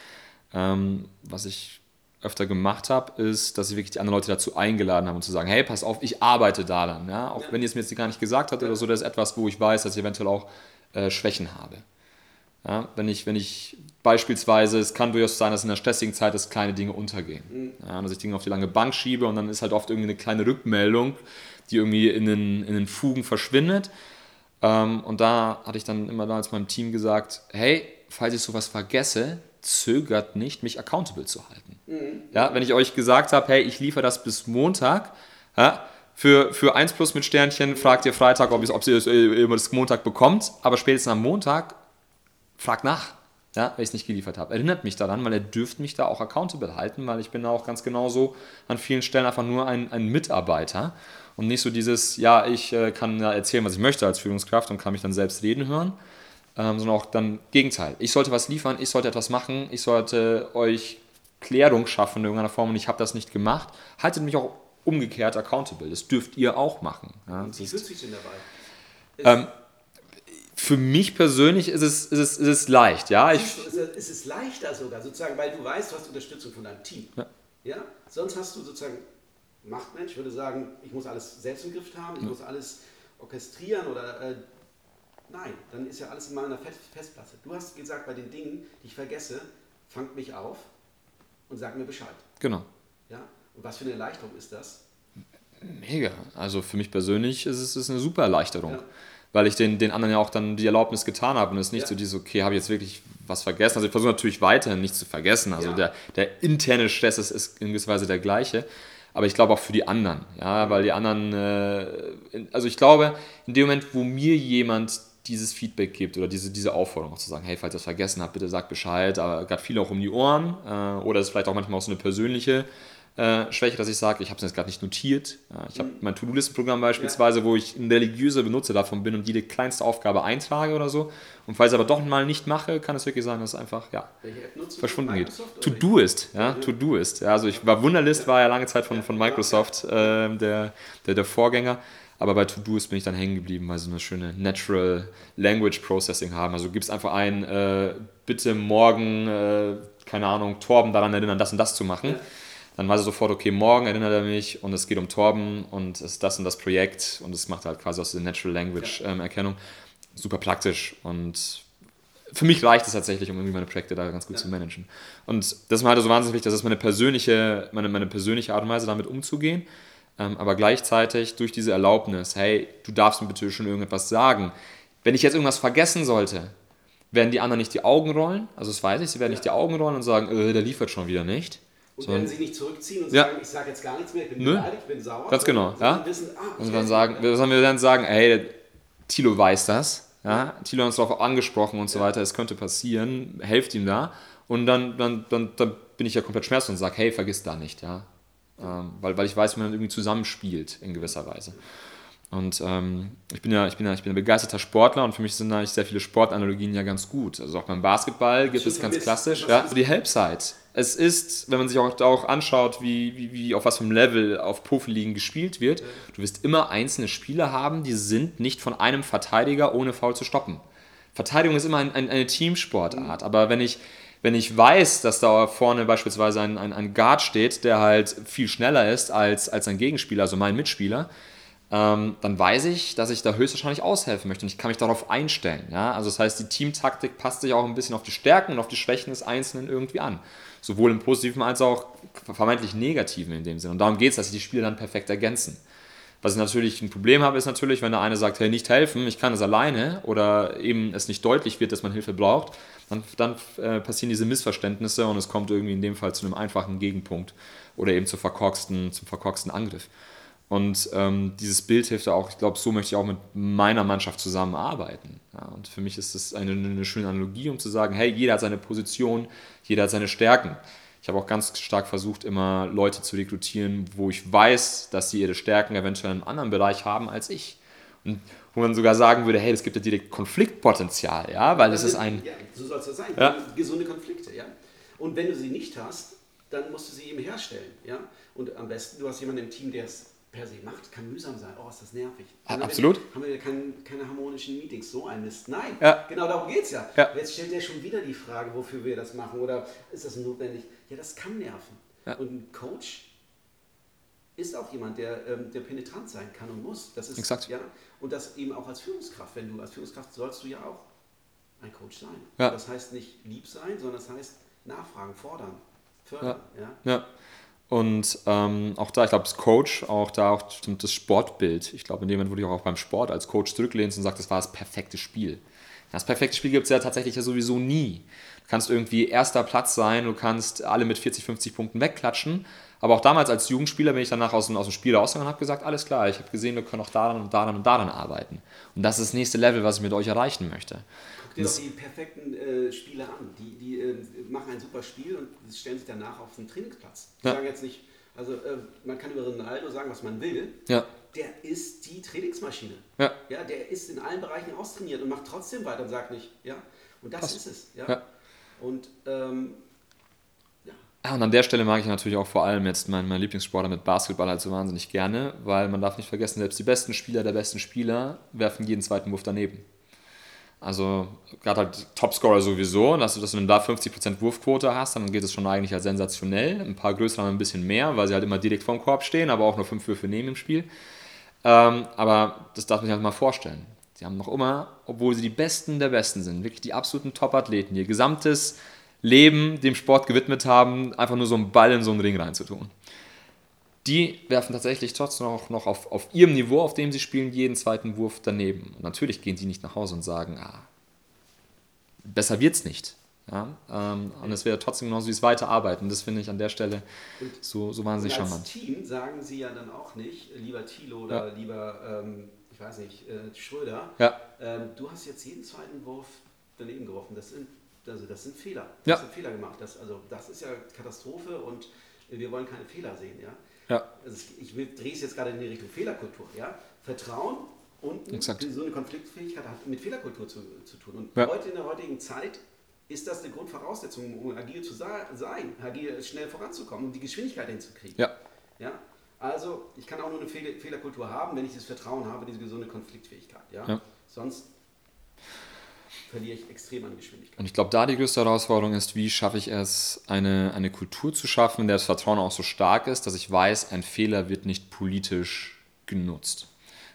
ähm, was ich öfter gemacht habe, ist, dass ich wirklich die anderen Leute dazu eingeladen habe und zu sagen, hey, pass auf, ich arbeite daran. Ja? Auch Ja. wenn ihr es mir jetzt gar nicht gesagt habt oder so, das ist etwas, wo ich weiß, dass ich eventuell auch äh, Schwächen habe. Ja, wenn, ich, wenn ich beispielsweise, es kann durchaus sein, dass in der stressigen Zeit dass kleine Dinge untergehen. Ja, dass ich Dinge auf die lange Bank schiebe und dann ist halt oft irgendwie eine kleine Rückmeldung, die irgendwie in den, in den Fugen verschwindet. Ähm, und da hatte ich dann immer da zu meinem Team gesagt, hey, falls ich sowas vergesse, zögert nicht, mich accountable zu halten. Ja, wenn ich euch gesagt habe, hey, ich liefere das bis Montag, ja, für, für 1 plus mit Sternchen fragt ihr Freitag, ob, ihr- ob ihr es immer das Montag bekommt, aber spätestens am Montag fragt nach, ja, wenn ich es nicht geliefert habe. Erinnert mich daran, weil ihr dürft mich da auch accountable halten, weil ich bin da auch ganz genauso an vielen Stellen einfach nur ein, ein Mitarbeiter und nicht so dieses, ja, ich äh, kann ja erzählen, was ich möchte als Führungskraft und kann mich dann selbst reden hören, ähm, sondern auch dann Gegenteil. Ich sollte was liefern, ich sollte etwas machen, ich sollte euch Klärung schaffen in irgendeiner Form und ich habe das nicht gemacht. Haltet mich auch umgekehrt accountable. Das dürft ihr auch machen. Ja, das Wie fühlst du dich denn dabei? ähm, für mich persönlich ist es, ist es, ist es leicht. Ja, ich, Es ist, leichter sogar, sozusagen, weil du weißt, du hast Unterstützung von deinem Team. Ja. Ja? Sonst hast du sozusagen, Machtmensch würde sagen, ich muss alles selbst im Griff haben, ich muss alles orchestrieren oder äh, nein, dann ist ja alles in meiner Fest Festplatte. Du hast gesagt, bei den Dingen, die ich vergesse, fangt mich auf und sagt mir Bescheid. genau. Ja? Und was für eine Erleichterung ist das? Mega. Also für mich persönlich ist es ist eine super Erleichterung. Ja. Weil ich den, den anderen ja auch dann die Erlaubnis getan habe und es nicht Ja. so dieses, okay, habe ich jetzt wirklich was vergessen. Also ich versuche natürlich weiterhin nichts zu vergessen. Also Ja. der, der interne Stress ist, ist in gewisser Weise der gleiche. Aber ich glaube auch für die anderen. Ja, weil die anderen, äh, also ich glaube, in dem Moment, wo mir jemand dieses Feedback gibt oder diese, diese Aufforderung auch zu sagen, hey, falls ihr das vergessen habt, bitte sagt Bescheid, aber gerade viel auch um die Ohren äh, oder es ist vielleicht auch manchmal auch so eine persönliche äh, Schwäche, dass ich sage, ich habe es jetzt gerade nicht notiert. Ja, ich habe mein To-Do-Listen-Programm beispielsweise, wo ich ein religiöser Benutzer davon bin und jede kleinste Aufgabe eintrage oder so. Und falls ich aber doch mal nicht mache, kann es wirklich sein, dass es einfach ja, verschwunden geht. To-Do ist, ja, To-Do ist. Ja, also ich war Wunderlist war ja lange Zeit von, von Microsoft äh, der, der, der Vorgänger. Aber bei To-Doist bin ich dann hängen geblieben, weil sie so eine schöne Natural Language Processing haben. Also du gibst einfach ein, äh, bitte morgen, äh, keine Ahnung, Torben daran erinnern, das und das zu machen. Dann weiß er sofort, okay, morgen erinnert er mich und es geht um Torben und es ist das und das Projekt und es macht halt quasi aus der Natural Language ähm, Erkennung. Super praktisch und für mich reicht es tatsächlich, um irgendwie meine Projekte da ganz gut zu managen. Und das ist mir halt so wahnsinnig wichtig, das ist meine persönliche, meine, meine persönliche Art und Weise, damit umzugehen. Ähm, aber gleichzeitig durch diese Erlaubnis, hey, du darfst mir bitte schon irgendetwas sagen. Wenn ich jetzt irgendwas vergessen sollte, werden die anderen nicht die Augen rollen, also das weiß ich, sie werden nicht die Augen rollen und sagen, äh, der liefert schon wieder nicht. Und Sondern- werden sie nicht zurückziehen und Ja. sagen, ich sage jetzt gar nichts mehr, ich bin Nö. beleidigt, ich bin sauer. Ganz genau, sondern ja. Wissen, ah, dann sagen, nicht. wir, dann sagen, hey, Tilo weiß das, ja, Tilo hat uns darauf angesprochen und so weiter, es könnte passieren, helft ihm da. Und dann, dann, dann, dann bin ich ja komplett schmerzlos und sage, hey, vergiss da nicht, ja. Ähm, weil, weil ich weiß, wie man irgendwie zusammenspielt in gewisser Weise. Und ähm, ich, bin ja, ich, bin ja, ich bin ein begeisterter Sportler und für mich sind eigentlich sehr viele Sportanalogien ja ganz gut. Also auch beim Basketball gibt es ganz klassisch ja, die Helpside. Es ist, wenn man sich auch, auch anschaut, wie, wie, wie auf was für einem Level auf Profiligen gespielt wird, du wirst immer einzelne Spieler haben, die sind nicht von einem Verteidiger ohne Foul zu stoppen. Verteidigung ist immer ein, ein, eine Teamsportart, aber wenn ich, wenn ich weiß, dass da vorne beispielsweise ein, ein, ein Guard steht, der halt viel schneller ist als, als ein Gegenspieler, also mein Mitspieler, ähm, dann weiß ich, dass ich da höchstwahrscheinlich aushelfen möchte und ich kann mich darauf einstellen. Ja? Also das heißt, die Teamtaktik passt sich auch ein bisschen auf die Stärken und auf die Schwächen des Einzelnen irgendwie an. Sowohl im Positiven als auch vermeintlich Negativen in dem Sinne. Und darum geht es, dass sich die Spiele dann perfekt ergänzen. Was ich natürlich ein Problem habe, ist natürlich, wenn der eine sagt, hey, nicht helfen, ich kann es alleine oder eben es nicht deutlich wird, dass man Hilfe braucht, dann, dann äh, passieren diese Missverständnisse und es kommt irgendwie in dem Fall zu einem einfachen Gegenpunkt oder eben zu verkorksten, zum verkorksten Angriff. Und ähm, dieses Bild hilft auch, ich glaube, so möchte ich auch mit meiner Mannschaft zusammenarbeiten. Ja, und für mich ist das eine, eine schöne Analogie, um zu sagen, hey, jeder hat seine Position, jeder hat seine Stärken. Ich habe auch ganz stark versucht, immer Leute zu rekrutieren, wo ich weiß, dass sie ihre Stärken eventuell in einem anderen Bereich haben als ich. Und wo man sogar sagen würde, hey, das gibt ja direkt Konfliktpotenzial, ja, weil es ist ein... Ja, so soll es ja sein. Ja. Gesunde Konflikte, ja. Und wenn du sie nicht hast, dann musst du sie eben herstellen, ja. Und am besten, du hast jemanden im Team, der es per se macht, kann mühsam sein. Oh, ist das nervig. Haben Absolut. Wir, haben wir kein, keine harmonischen Meetings, so ein Mist. Nein, ja. genau darum geht es ja. ja. Jetzt stellt er schon wieder die Frage, wofür wir das machen oder ist das notwendig? Ja, das kann nerven. Ja. Und ein Coach ist auch jemand, der, ähm, der penetrant sein kann und muss. Das ist, Exakt. Ja, und das eben auch als Führungskraft. Wenn du als Führungskraft sollst du ja auch ein Coach sein. Ja. Das heißt nicht lieb sein, sondern das heißt nachfragen, fordern, fördern. Ja. Und ähm, auch da, ich glaube, als Coach, auch da auch das Sportbild. Ich glaube, in dem Moment, wo du auch beim Sport als Coach zurücklehnst und sagst, das war das perfekte Spiel. Das perfekte Spiel gibt es ja tatsächlich ja sowieso nie. Du kannst irgendwie erster Platz sein, du kannst alle mit 40, 50 Punkten wegklatschen. Aber auch damals als Jugendspieler bin ich danach aus dem, aus dem Spiel rausgegangen und habe gesagt, alles klar, ich habe gesehen, wir können auch daran und daran und daran arbeiten. Und das ist das nächste Level, was ich mit euch erreichen möchte doch die perfekten äh, Spieler an. Die, die äh, machen ein super Spiel und stellen sich danach auf den Trainingsplatz. Ja. sagen jetzt nicht, also äh, man kann über Ronaldo sagen, was man will. Ja. Der ist die Trainingsmaschine. Ja. ja. Der ist in allen Bereichen austrainiert und macht trotzdem weiter und sagt nicht, ja. Und das Pass. ist es. Ja. ja. Und ähm, ja, und an der Stelle mag ich natürlich auch vor allem jetzt meinen mein Lieblingssportler mit Basketball halt so wahnsinnig gerne, weil man darf nicht vergessen, selbst die besten Spieler der besten Spieler werfen jeden zweiten Wurf daneben. Also gerade halt Topscorer sowieso, dass du, dass du da 50% Wurfquote hast, dann geht es schon eigentlich als sensationell. Ein paar größere haben ein bisschen mehr, weil sie halt immer direkt vorm Korb stehen, aber auch nur fünf Würfe nehmen im Spiel. Ähm, aber das darf man sich halt mal vorstellen. Sie haben noch immer, obwohl sie die Besten der Besten sind, wirklich die absoluten Top-Athleten, ihr gesamtes Leben dem Sport gewidmet haben, einfach nur so einen Ball in so einen Ring reinzutun die werfen tatsächlich trotzdem auch noch auf, auf ihrem Niveau, auf dem sie spielen, jeden zweiten Wurf daneben. Und natürlich gehen die nicht nach Hause und sagen, ah, besser wird's nicht. Ja, ähm, und es wäre trotzdem genauso wie es weiterarbeiten. Das finde ich an der Stelle und, so, so wahnsinnig charmant. Als Team sagen sie ja dann auch nicht, lieber Thilo oder ja. lieber, ähm, ich weiß nicht, äh, Schröder, ja. ähm, du hast jetzt jeden zweiten Wurf daneben geworfen. Das sind, also das sind Fehler. Du ja. hast Fehler gemacht. Das, also, das ist ja Katastrophe und wir wollen keine Fehler sehen. Ja? Ja. Also ich drehe es jetzt gerade in die Richtung Fehlerkultur. Ja? Vertrauen und Exakt. so eine Konfliktfähigkeit hat mit Fehlerkultur zu, zu tun. Und ja. heute in der heutigen Zeit ist das eine Grundvoraussetzung, um agil zu sein, agil schnell voranzukommen, um die Geschwindigkeit hinzukriegen. Ja. Ja? Also ich kann auch nur eine Fehlerkultur haben, wenn ich das Vertrauen habe, diese gesunde Konfliktfähigkeit. Ja? ja. Sonst verliere ich extrem an Geschwindigkeit. Und ich glaube, da die größte Herausforderung ist, wie schaffe ich es, eine, eine Kultur zu schaffen, in der das Vertrauen auch so stark ist, dass ich weiß, ein Fehler wird nicht politisch genutzt.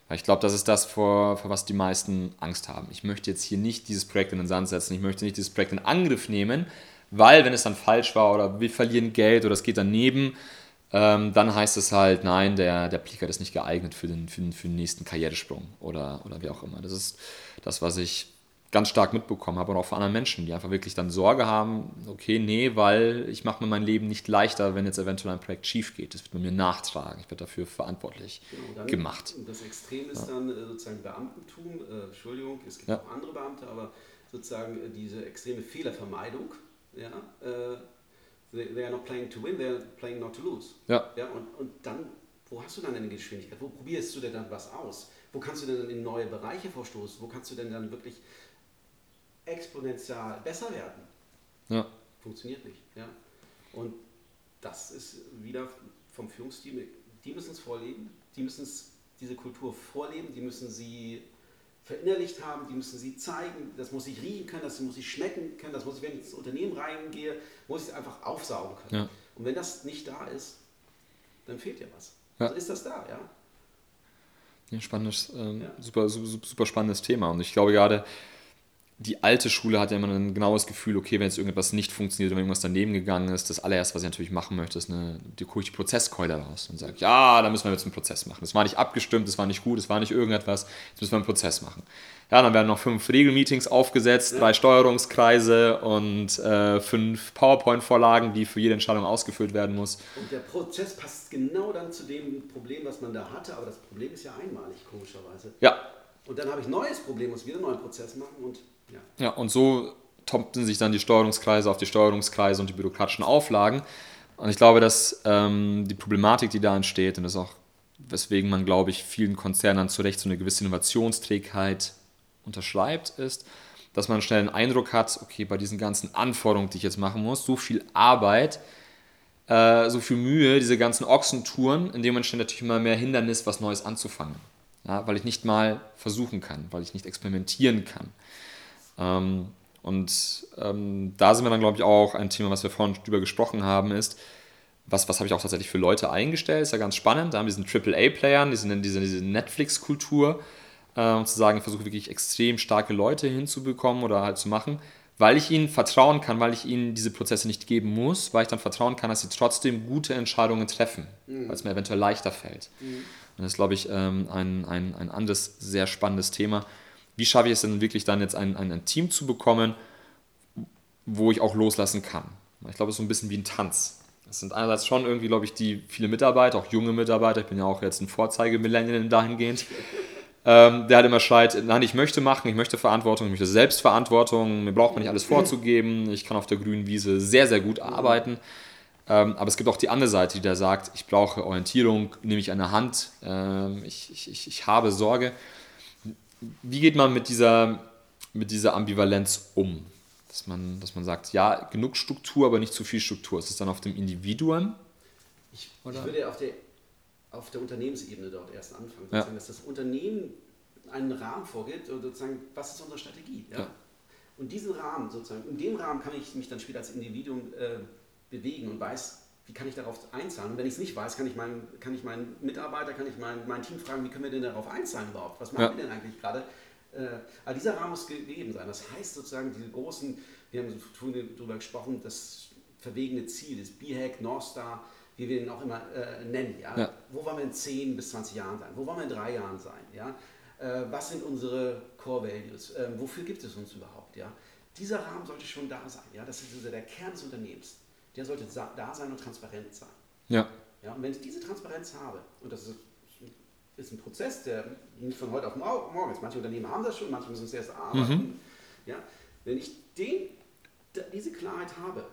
Weil ich glaube, das ist das, vor, vor was die meisten Angst haben. Ich möchte jetzt hier nicht dieses Projekt in den Sand setzen, ich möchte nicht dieses Projekt in Angriff nehmen, weil wenn es dann falsch war oder wir verlieren Geld oder es geht daneben, ähm, dann heißt es halt, nein, der, der Plikat ist nicht geeignet für den, für den, für den nächsten Karrieresprung oder, oder wie auch immer. Das ist das, was ich ganz stark mitbekommen habe und auch von anderen Menschen, die einfach wirklich dann Sorge haben, okay, nee, weil ich mache mir mein Leben nicht leichter, wenn jetzt eventuell ein Projekt schief geht. Das wird mir nachtragen, ich werde dafür verantwortlich genau, dann, gemacht. Das Extrem ist ja. dann äh, sozusagen Beamtentum, äh, Entschuldigung, es gibt ja. auch andere Beamte, aber sozusagen äh, diese extreme Fehlervermeidung, ja, äh, they, are not playing to win, they are playing not to lose. Ja. ja und, und dann, wo hast du dann eine Geschwindigkeit? Wo probierst du denn dann was aus? Wo kannst du denn in neue Bereiche vorstoßen? Wo kannst du denn dann wirklich exponentiell besser werden? Ja. Funktioniert nicht. Ja? Und das ist wieder vom Führungsteam, die müssen es vorleben, die müssen diese Kultur vorleben, die müssen sie verinnerlicht haben, die müssen sie zeigen, das muss ich riechen können, das muss ich schmecken können, das muss ich, wenn ich ins Unternehmen reingehe, muss ich es einfach aufsaugen können. Ja. Und wenn das nicht da ist, dann fehlt ja was. Ja. Also ist das da, ja. ja spannendes, ja. Super, super, super spannendes Thema. Und ich glaube gerade, die alte Schule hat ja immer ein genaues Gefühl, okay, wenn jetzt irgendetwas nicht funktioniert, wenn irgendwas daneben gegangen ist, das allererste, was ich natürlich machen möchte, ist eine, die hole ich die Prozesskeule raus und sage, ja, da müssen wir jetzt einen Prozess machen. Das war nicht abgestimmt, das war nicht gut, das war nicht irgendetwas, jetzt müssen wir einen Prozess machen. Ja, dann werden noch fünf Regelmeetings aufgesetzt, drei Steuerungskreise und äh, fünf PowerPoint-Vorlagen, die für jede Entscheidung ausgefüllt werden muss. Und der Prozess passt genau dann zu dem Problem, was man da hatte, aber das Problem ist ja einmalig, komischerweise. Ja. Und dann habe ich ein neues Problem, muss wieder einen neuen Prozess machen und ja. und so toppten sich dann die Steuerungskreise auf die Steuerungskreise und die bürokratischen Auflagen. Und ich glaube, dass ähm, die Problematik, die da entsteht, und das ist auch, weswegen man, glaube ich, vielen Konzernen zu Recht so eine gewisse Innovationsträgheit unterschreibt, ist, dass man schnell einen Eindruck hat, okay, bei diesen ganzen Anforderungen, die ich jetzt machen muss, so viel Arbeit, äh, so viel Mühe, diese ganzen Ochsentouren, in dem entsteht natürlich immer mehr Hindernis, was Neues anzufangen. Ja, weil ich nicht mal versuchen kann, weil ich nicht experimentieren kann. Ähm, und ähm, da sind wir dann, glaube ich, auch ein Thema, was wir vorhin drüber gesprochen haben, ist, was, was habe ich auch tatsächlich für Leute eingestellt, ist ja ganz spannend. Da haben wir diesen AAA-Playern, diese, diese, diese Netflix-Kultur, äh, um zu sagen, ich versuche wirklich extrem starke Leute hinzubekommen oder halt zu machen, weil ich ihnen vertrauen kann, weil ich ihnen diese Prozesse nicht geben muss, weil ich dann vertrauen kann, dass sie trotzdem gute Entscheidungen treffen, mhm. weil es mir eventuell leichter fällt. Mhm. Und das ist, glaube ich, ähm, ein, ein, ein anderes sehr spannendes Thema, wie schaffe ich es denn wirklich dann jetzt ein, ein, ein Team zu bekommen, wo ich auch loslassen kann. Ich glaube, es ist so ein bisschen wie ein Tanz. Es sind einerseits schon irgendwie, glaube ich, die viele Mitarbeiter, auch junge Mitarbeiter, ich bin ja auch jetzt ein Vorzeige-Millennial dahingehend, ähm, der halt immer schreit, nein, ich möchte machen, ich möchte Verantwortung, ich möchte Selbstverantwortung, mir braucht man nicht alles vorzugeben, ich kann auf der grünen Wiese sehr, sehr gut arbeiten. Ähm, aber es gibt auch die andere Seite, die da sagt, ich brauche Orientierung, nehme ich der Hand, ähm, ich, ich, ich habe Sorge wie geht man mit dieser, mit dieser Ambivalenz um? Dass man, dass man sagt, ja, genug Struktur, aber nicht zu viel Struktur. Ist es dann auf dem Individuum? Ich, ich würde auf der, auf der Unternehmensebene dort erst anfangen, ja. dass das Unternehmen einen Rahmen vorgibt und sozusagen, was ist unsere Strategie? Ja? ja. Und diesen Rahmen sozusagen, in dem Rahmen kann ich mich dann später als Individuum äh, bewegen und weiß, wie kann ich darauf einzahlen? Und wenn ich es nicht weiß, kann ich, meinen, kann ich meinen Mitarbeiter, kann ich mein, mein Team fragen, wie können wir denn darauf einzahlen überhaupt? Was machen ja. wir denn eigentlich gerade? Äh, aber dieser Rahmen muss gegeben sein. Das heißt sozusagen, diese großen, wir haben vorhin darüber gesprochen, das verwegene Ziel, das B-Hack, North Star, wie wir ihn auch immer äh, nennen. Ja? ja? Wo wollen wir in 10 bis 20 Jahren sein? Wo wollen wir in drei Jahren sein? Ja? Äh, was sind unsere Core Values? Ähm, wofür gibt es uns überhaupt? Ja? Dieser Rahmen sollte schon da sein. Ja? Das ist also der Kern des Unternehmens der sollte da sein und transparent sein. Ja. ja und wenn ich diese Transparenz habe, und das ist, ist ein Prozess, der nicht von heute auf morgen ist, manche Unternehmen haben das schon, manche müssen es erst arbeiten. Mhm. Ja, wenn ich den, diese Klarheit habe,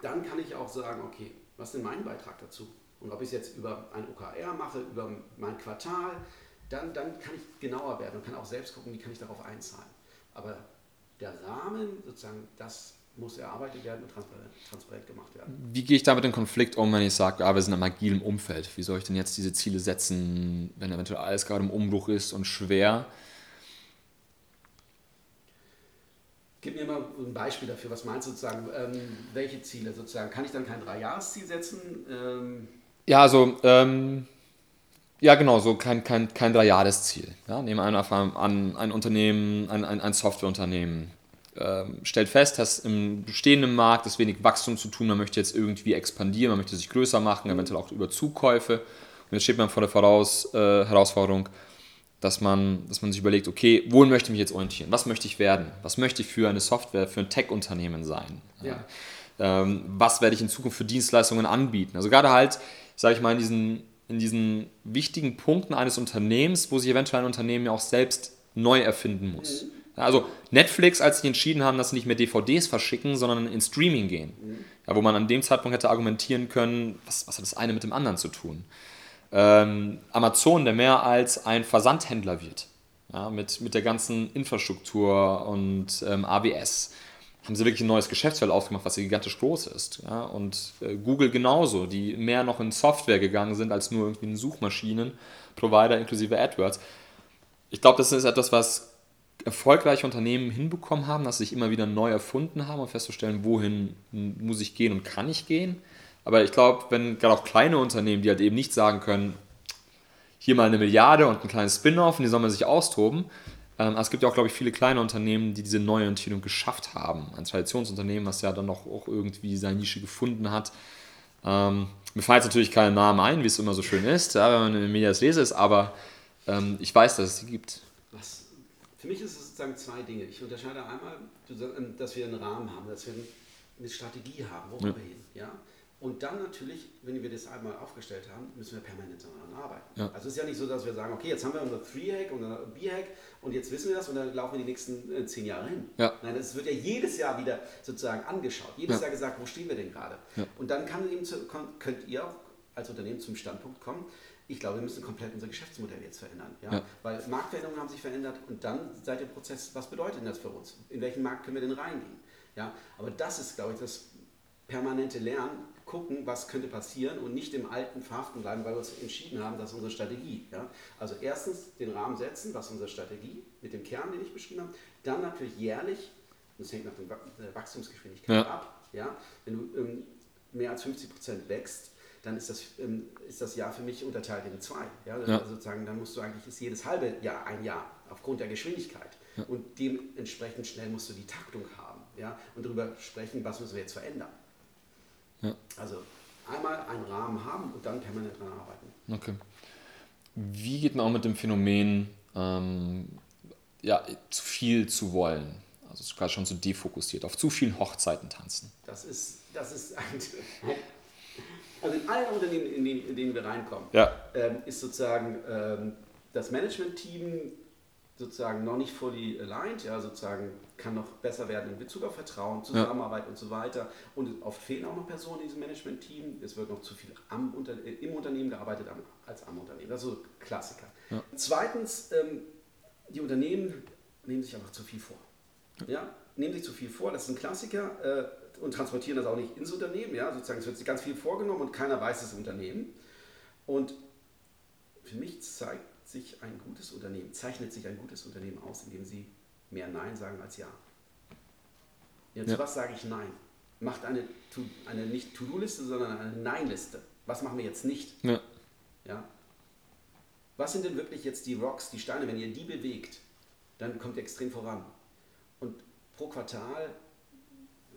dann kann ich auch sagen, okay, was ist denn mein Beitrag dazu? Und ob ich es jetzt über ein OKR mache, über mein Quartal, dann, dann kann ich genauer werden und kann auch selbst gucken, wie kann ich darauf einzahlen. Aber der Rahmen, sozusagen, das muss erarbeitet werden und transparent, gemacht werden. Wie gehe ich da mit dem Konflikt um, wenn ich sage, ah, wir sind im agilen Umfeld? Wie soll ich denn jetzt diese Ziele setzen, wenn eventuell alles gerade im Umbruch ist und schwer? Gib mir mal ein Beispiel dafür. Was meinst du sozusagen? Ähm, welche Ziele sozusagen? Kann ich dann kein Dreijahresziel setzen? Ähm ja, also ähm, ja, genau, so kein, kein, kein Dreijahresziel. Ja, nehmen wir an, an ein Unternehmen, ein, ein, ein Softwareunternehmen stellt fest, dass im bestehenden Markt ist wenig Wachstum zu tun, man möchte jetzt irgendwie expandieren, man möchte sich größer machen, eventuell auch über Zukäufe. Und jetzt steht man vor der Voraus, äh, Herausforderung, dass man, dass man sich überlegt, okay, wohin möchte ich mich jetzt orientieren? Was möchte ich werden? Was möchte ich für eine Software, für ein Tech-Unternehmen sein? Ja. Ähm, was werde ich in Zukunft für Dienstleistungen anbieten? Also gerade halt, sage ich mal, in diesen, in diesen wichtigen Punkten eines Unternehmens, wo sich eventuell ein Unternehmen ja auch selbst neu erfinden muss. Mhm. Also Netflix, als sie entschieden haben, dass sie nicht mehr DVDs verschicken, sondern in Streaming gehen. Mhm. Ja, wo man an dem Zeitpunkt hätte argumentieren können, was, was hat das eine mit dem anderen zu tun? Ähm, Amazon, der mehr als ein Versandhändler wird. Ja, mit, mit der ganzen Infrastruktur und ähm, AWS haben sie wirklich ein neues Geschäftsfeld aufgemacht, was gigantisch groß ist. Ja? Und äh, Google genauso, die mehr noch in Software gegangen sind als nur irgendwie ein Suchmaschinen-Provider inklusive AdWords. Ich glaube, das ist etwas, was erfolgreiche Unternehmen hinbekommen haben, dass sie sich immer wieder neu erfunden haben und festzustellen, wohin muss ich gehen und kann ich gehen. Aber ich glaube, wenn gerade auch kleine Unternehmen, die halt eben nicht sagen können, hier mal eine Milliarde und ein kleines Spin-off und die sollen sich austoben. Ähm, es gibt ja auch, glaube ich, viele kleine Unternehmen, die diese Neuorientierung geschafft haben. Ein Traditionsunternehmen, was ja dann noch auch irgendwie seine Nische gefunden hat. Ähm, mir fallen jetzt natürlich keine Namen ein, wie es immer so schön ist, ja, wenn man in den Medias lese ist, aber ähm, ich weiß, dass es sie gibt. Für mich ist es sozusagen zwei Dinge. Ich unterscheide einmal, dass wir einen Rahmen haben, dass wir eine Strategie haben, wo ja. wir hin. Ja? Und dann natürlich, wenn wir das einmal aufgestellt haben, müssen wir permanent daran arbeiten. Ja. Also es ist ja nicht so, dass wir sagen, okay, jetzt haben wir unser 3-Hack und unser B-Hack und jetzt wissen wir das und dann laufen wir die nächsten äh, zehn Jahre hin. Ja. Nein, es wird ja jedes Jahr wieder sozusagen angeschaut, jedes ja. Jahr gesagt, wo stehen wir denn gerade? Und dann kann eben zu, könnt ihr auch als Unternehmen zum Standpunkt kommen, ich glaube, wir müssen komplett unser Geschäftsmodell jetzt verändern. Ja? ja? Weil Marktveränderungen haben sich verändert und dann seid ihr Prozess, was bedeutet denn das für uns? In welchen Markt können wir denn reingehen? Ja? Aber das ist, glaube ich, das permanente Lernen, gucken, was könnte passieren und nicht im Alten verhaften bleiben, weil wir uns entschieden haben, das ist unsere Strategie. Ja? Also erstens den Rahmen setzen, was ist unsere Strategie mit dem Kern, den ich beschrieben habe. Dann natürlich jährlich, das hängt nach der Wachstumsgeschwindigkeit ja. ab. Ja? Wenn du ähm, mehr als 50 Prozent wächst, dann ist das, ähm, ist das Jahr für mich unterteilt in zwei. Ja? ja. Also sozusagen, dann musst du eigentlich, ist jedes halbe Jahr ein Jahr aufgrund der Geschwindigkeit. Ja. Und dementsprechend schnell musst du die Taktung haben. Ja? Und darüber sprechen, was müssen wir jetzt verändern. Ja. Also einmal einen Rahmen haben und dann permanent daran arbeiten. Okay. Wie geht man auch mit dem Phänomen, ähm, ja, zu viel zu wollen? Also sogar schon zu defokussiert, auf zu vielen Hochzeiten tanzen. Das ist, das ist ein, [laughs] also in allen Unternehmen, in denen, in denen wir reinkommen, ja. ähm, ist sozusagen ähm, das Management-Team sozusagen noch nicht fully aligned, ja, sozusagen kann noch besser werden in Bezug auf Vertrauen, Zusammenarbeit ja. und so weiter. Und oft fehlen auch noch Personen in diesem Management-Team. Es wird noch zu viel am, unter, im Unternehmen gearbeitet als am Unternehmen. Das ist so Klassiker. Ja. Zweitens, ähm, die Unternehmen nehmen sich einfach zu viel vor. Ja, nehmen sich zu viel vor, das ist ein Klassiker äh, und transportieren das auch nicht ins Unternehmen. Ja, sozusagen, es wird sich ganz viel vorgenommen und keiner weiß im Unternehmen. Und für mich zeigt sich ein gutes Unternehmen, zeichnet sich ein gutes Unternehmen aus, indem sie mehr Nein sagen als Ja. Jetzt, ja. was sage ich Nein? Macht eine, eine nicht To-Do-Liste, sondern eine Nein-Liste. Was machen wir jetzt nicht? Ja. ja. Was sind denn wirklich jetzt die Rocks, die Steine? Wenn ihr die bewegt, dann kommt ihr extrem voran. Und pro Quartal,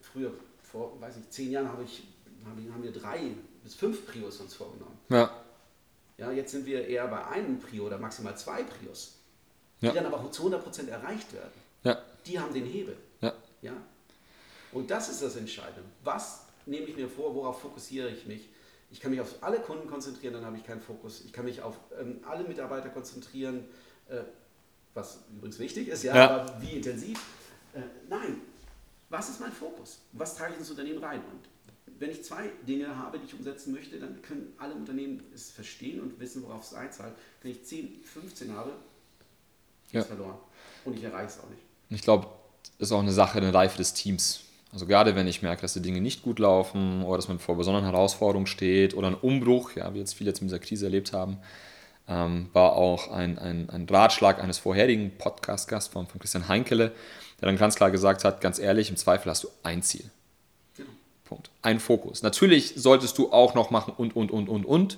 früher, vor, weiß ich, zehn Jahren habe ich, haben wir drei bis fünf Prios uns vorgenommen. Ja. Ja, jetzt sind wir eher bei einem Prio oder maximal zwei Prios, die ja. dann aber zu 100% erreicht werden. Ja. Die haben den Hebel. Ja. Ja? Und das ist das Entscheidende. Was nehme ich mir vor, worauf fokussiere ich mich? Ich kann mich auf alle Kunden konzentrieren, dann habe ich keinen Fokus. Ich kann mich auf ähm, alle Mitarbeiter konzentrieren, äh, was übrigens wichtig ist, ja, ja. aber wie intensiv? Äh, nein, was ist mein Fokus? Was trage ich ins Unternehmen rein? Und wenn ich zwei Dinge habe, die ich umsetzen möchte, dann können alle Unternehmen es verstehen und wissen, worauf es einzahlt. Wenn ich 10, 15 habe, ja. ist verloren. Und ich erreiche es auch nicht. Ich glaube, ist auch eine Sache, eine Reife des Teams. Also gerade wenn ich merke, dass die Dinge nicht gut laufen oder dass man vor besonderen Herausforderungen steht oder ein Umbruch, ja, wie jetzt viele jetzt mit dieser Krise erlebt haben, ähm, war auch ein, ein, ein Ratschlag eines vorherigen Podcast-Gasts von, von Christian Heinkele, der dann ganz klar gesagt hat, ganz ehrlich, im Zweifel hast du ein Ziel. Punkt. Ein Fokus. Natürlich solltest du auch noch machen und, und, und, und, und.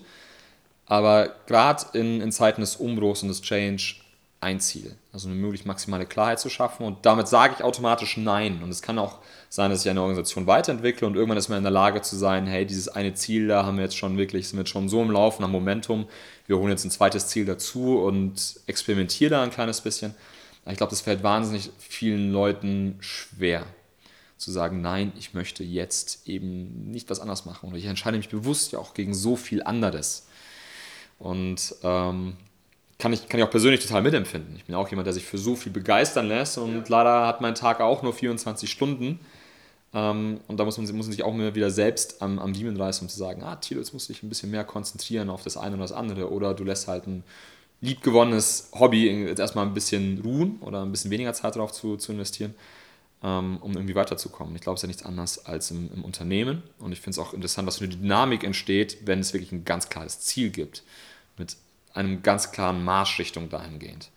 Aber gerade in, in Zeiten des Umbruchs und des Change ein Ziel. Also eine möglichst maximale Klarheit zu schaffen. Und damit sage ich automatisch Nein. Und es kann auch sein, dass ich eine Organisation weiterentwickle und irgendwann ist man in der Lage zu sein, hey, dieses eine Ziel, da haben wir jetzt schon wirklich, sind wir jetzt schon so im Laufen, am Momentum. Wir holen jetzt ein zweites Ziel dazu und experimentieren da ein kleines bisschen. Ich glaube, das fällt wahnsinnig vielen Leuten schwer zu sagen, nein, ich möchte jetzt eben nicht was anderes machen. Und ich entscheide mich bewusst ja auch gegen so viel anderes. Und ähm, kann, ich, kann ich auch persönlich total mitempfinden. Ich bin auch jemand, der sich für so viel begeistern lässt und ja. leider hat mein Tag auch nur 24 Stunden. Ähm, und da muss man, muss man sich auch immer wieder selbst am, am Riemen reißen, um zu sagen, ah, Thilo, jetzt musst du dich ein bisschen mehr konzentrieren auf das eine oder das andere. Oder du lässt halt ein liebgewonnenes Hobby jetzt erstmal ein bisschen ruhen oder ein bisschen weniger Zeit darauf zu, zu investieren, ähm, um irgendwie weiterzukommen. Ich glaube, es ist ja nichts anderes als im, im Unternehmen. Und ich finde es auch interessant, was für eine Dynamik entsteht, wenn es wirklich ein ganz klares Ziel gibt, mit einem ganz klaren Marschrichtung dahingehend.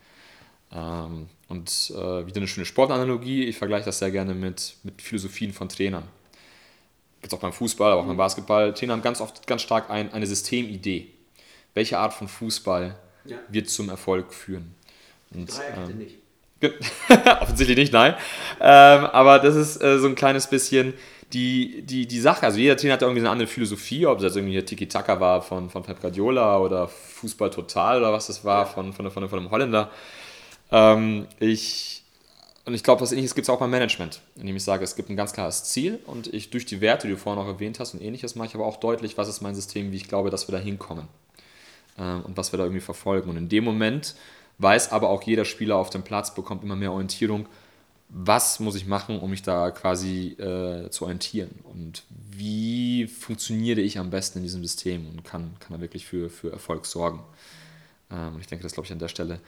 Ähm, und äh, wieder eine schöne Sportanalogie. Ich vergleiche das sehr gerne mit, mit Philosophien von Trainern. Gibt es auch beim Fußball, aber auch beim Basketball. Trainer haben ganz oft ganz stark ein, eine Systemidee. Welche Art von Fußball ja. wird zum Erfolg führen? Und, ähm, nicht. [laughs] offensichtlich nicht, nein. Ähm, aber das ist äh, so ein kleines bisschen die, die, die Sache. Also jeder Trainer hat irgendwie eine andere Philosophie, ob das irgendwie Tiki-Taka war von, von Pep Guardiola oder Fußball Total oder was das war von, von, von, von einem Holländer. Ähm, ich, und ich glaube, was ähnliches gibt es auch beim Management, indem ich sage, es gibt ein ganz klares Ziel und ich durch die Werte, die du vorhin auch erwähnt hast und ähnliches, mache ich aber auch deutlich, was ist mein System, wie ich glaube, dass wir da hinkommen und was wir da irgendwie verfolgen. Und in dem Moment weiß aber auch jeder Spieler auf dem Platz, bekommt immer mehr Orientierung, was muss ich machen, um mich da quasi äh, zu orientieren und wie funktioniere ich am besten in diesem System und kann, kann da wirklich für, für Erfolg sorgen. Ähm, ich denke, das glaube ich an der Stelle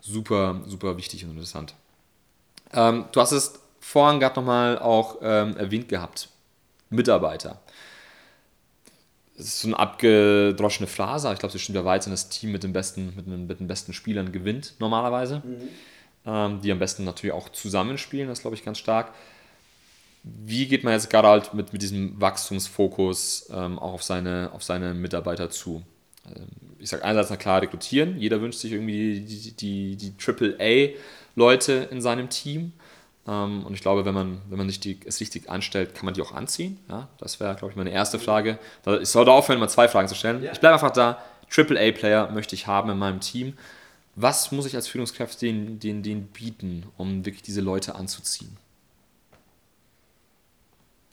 super, super wichtig und interessant. Ähm, du hast es vorhin gerade nochmal auch ähm, erwähnt gehabt. Mitarbeiter. Das ist so eine abgedroschene Phrase, aber ich glaube, sie stimmt ja weit, das Team mit den besten, mit den, mit den besten Spielern gewinnt normalerweise. Mhm. Ähm, die am besten natürlich auch zusammenspielen, das glaube ich ganz stark. Wie geht man jetzt gerade halt mit, mit diesem Wachstumsfokus ähm, auch auf seine, auf seine Mitarbeiter zu? Ähm, ich sage einerseits na klar rekrutieren. Jeder wünscht sich irgendwie die, die, die AAA-Leute in seinem Team. Ähm, und ich glaube, wenn man, wenn man sich die, es richtig anstellt, kann man die auch anziehen. Ja, das wäre, glaube ich, meine erste Frage. Ich sollte aufhören, mal zwei Fragen zu stellen. Ja. Ich bleibe einfach da. AAA-Player möchte ich haben in meinem Team. Was muss ich als Führungskraft denen, denen, denen bieten, um wirklich diese Leute anzuziehen?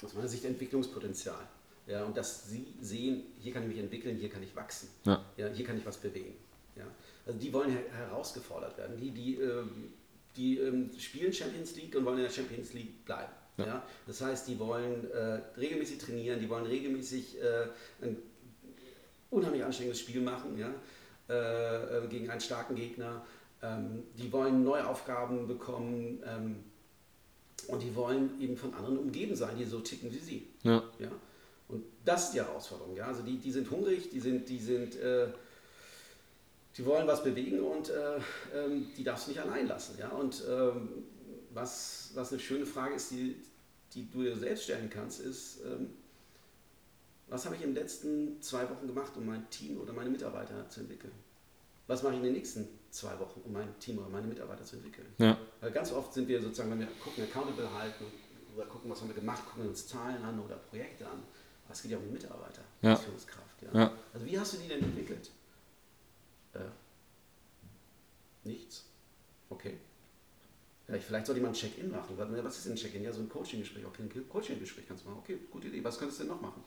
Aus meiner Sicht Entwicklungspotenzial. Ja, und dass sie sehen, hier kann ich mich entwickeln, hier kann ich wachsen. Ja. Ja, hier kann ich was bewegen. Ja. Also die wollen her herausgefordert werden. Die, die, ähm, die ähm, spielen Champions League und wollen in der Champions League bleiben. Ja. ja. Das heißt, die wollen äh, regelmäßig trainieren, die wollen regelmäßig äh, ein unheimlich anstrengendes Spiel machen ja? Äh, äh, gegen einen starken Gegner. Ähm, die wollen neue Aufgaben bekommen ähm, und die wollen eben von anderen umgeben sein, die so ticken wie sie. Ja. Ja? Und das ist die Herausforderung. Ja? Also die, die sind hungrig, die sind, die sind, äh, die wollen was bewegen und äh, ähm, die darfst du nicht allein lassen. Ja? Und ähm, was, was eine schöne Frage ist, die, die du dir selbst stellen kannst, ist, ähm, was habe ich in den letzten zwei Wochen gemacht, um mein Team oder meine Mitarbeiter zu entwickeln? Was mache ich in den nächsten zwei Wochen, um mein Team oder meine Mitarbeiter zu entwickeln? Ja. Weil ganz oft sind wir sozusagen, wenn wir gucken, accountable halten oder gucken, was haben wir gemacht, gucken wir uns Zahlen an oder Projekte an aber es geht ja um die Mitarbeiter ja. als Führungskraft. Ja? ja? Also wie hast du die denn entwickelt? Äh, nichts. Okay. Ja, vielleicht sollte mal ein Check-in machen. Was ist denn ein Check-in? Ja, so ein Coaching-Gespräch. Okay, ein Coaching-Gespräch kannst du machen. Okay, gute Idee. Was könntest du denn noch machen?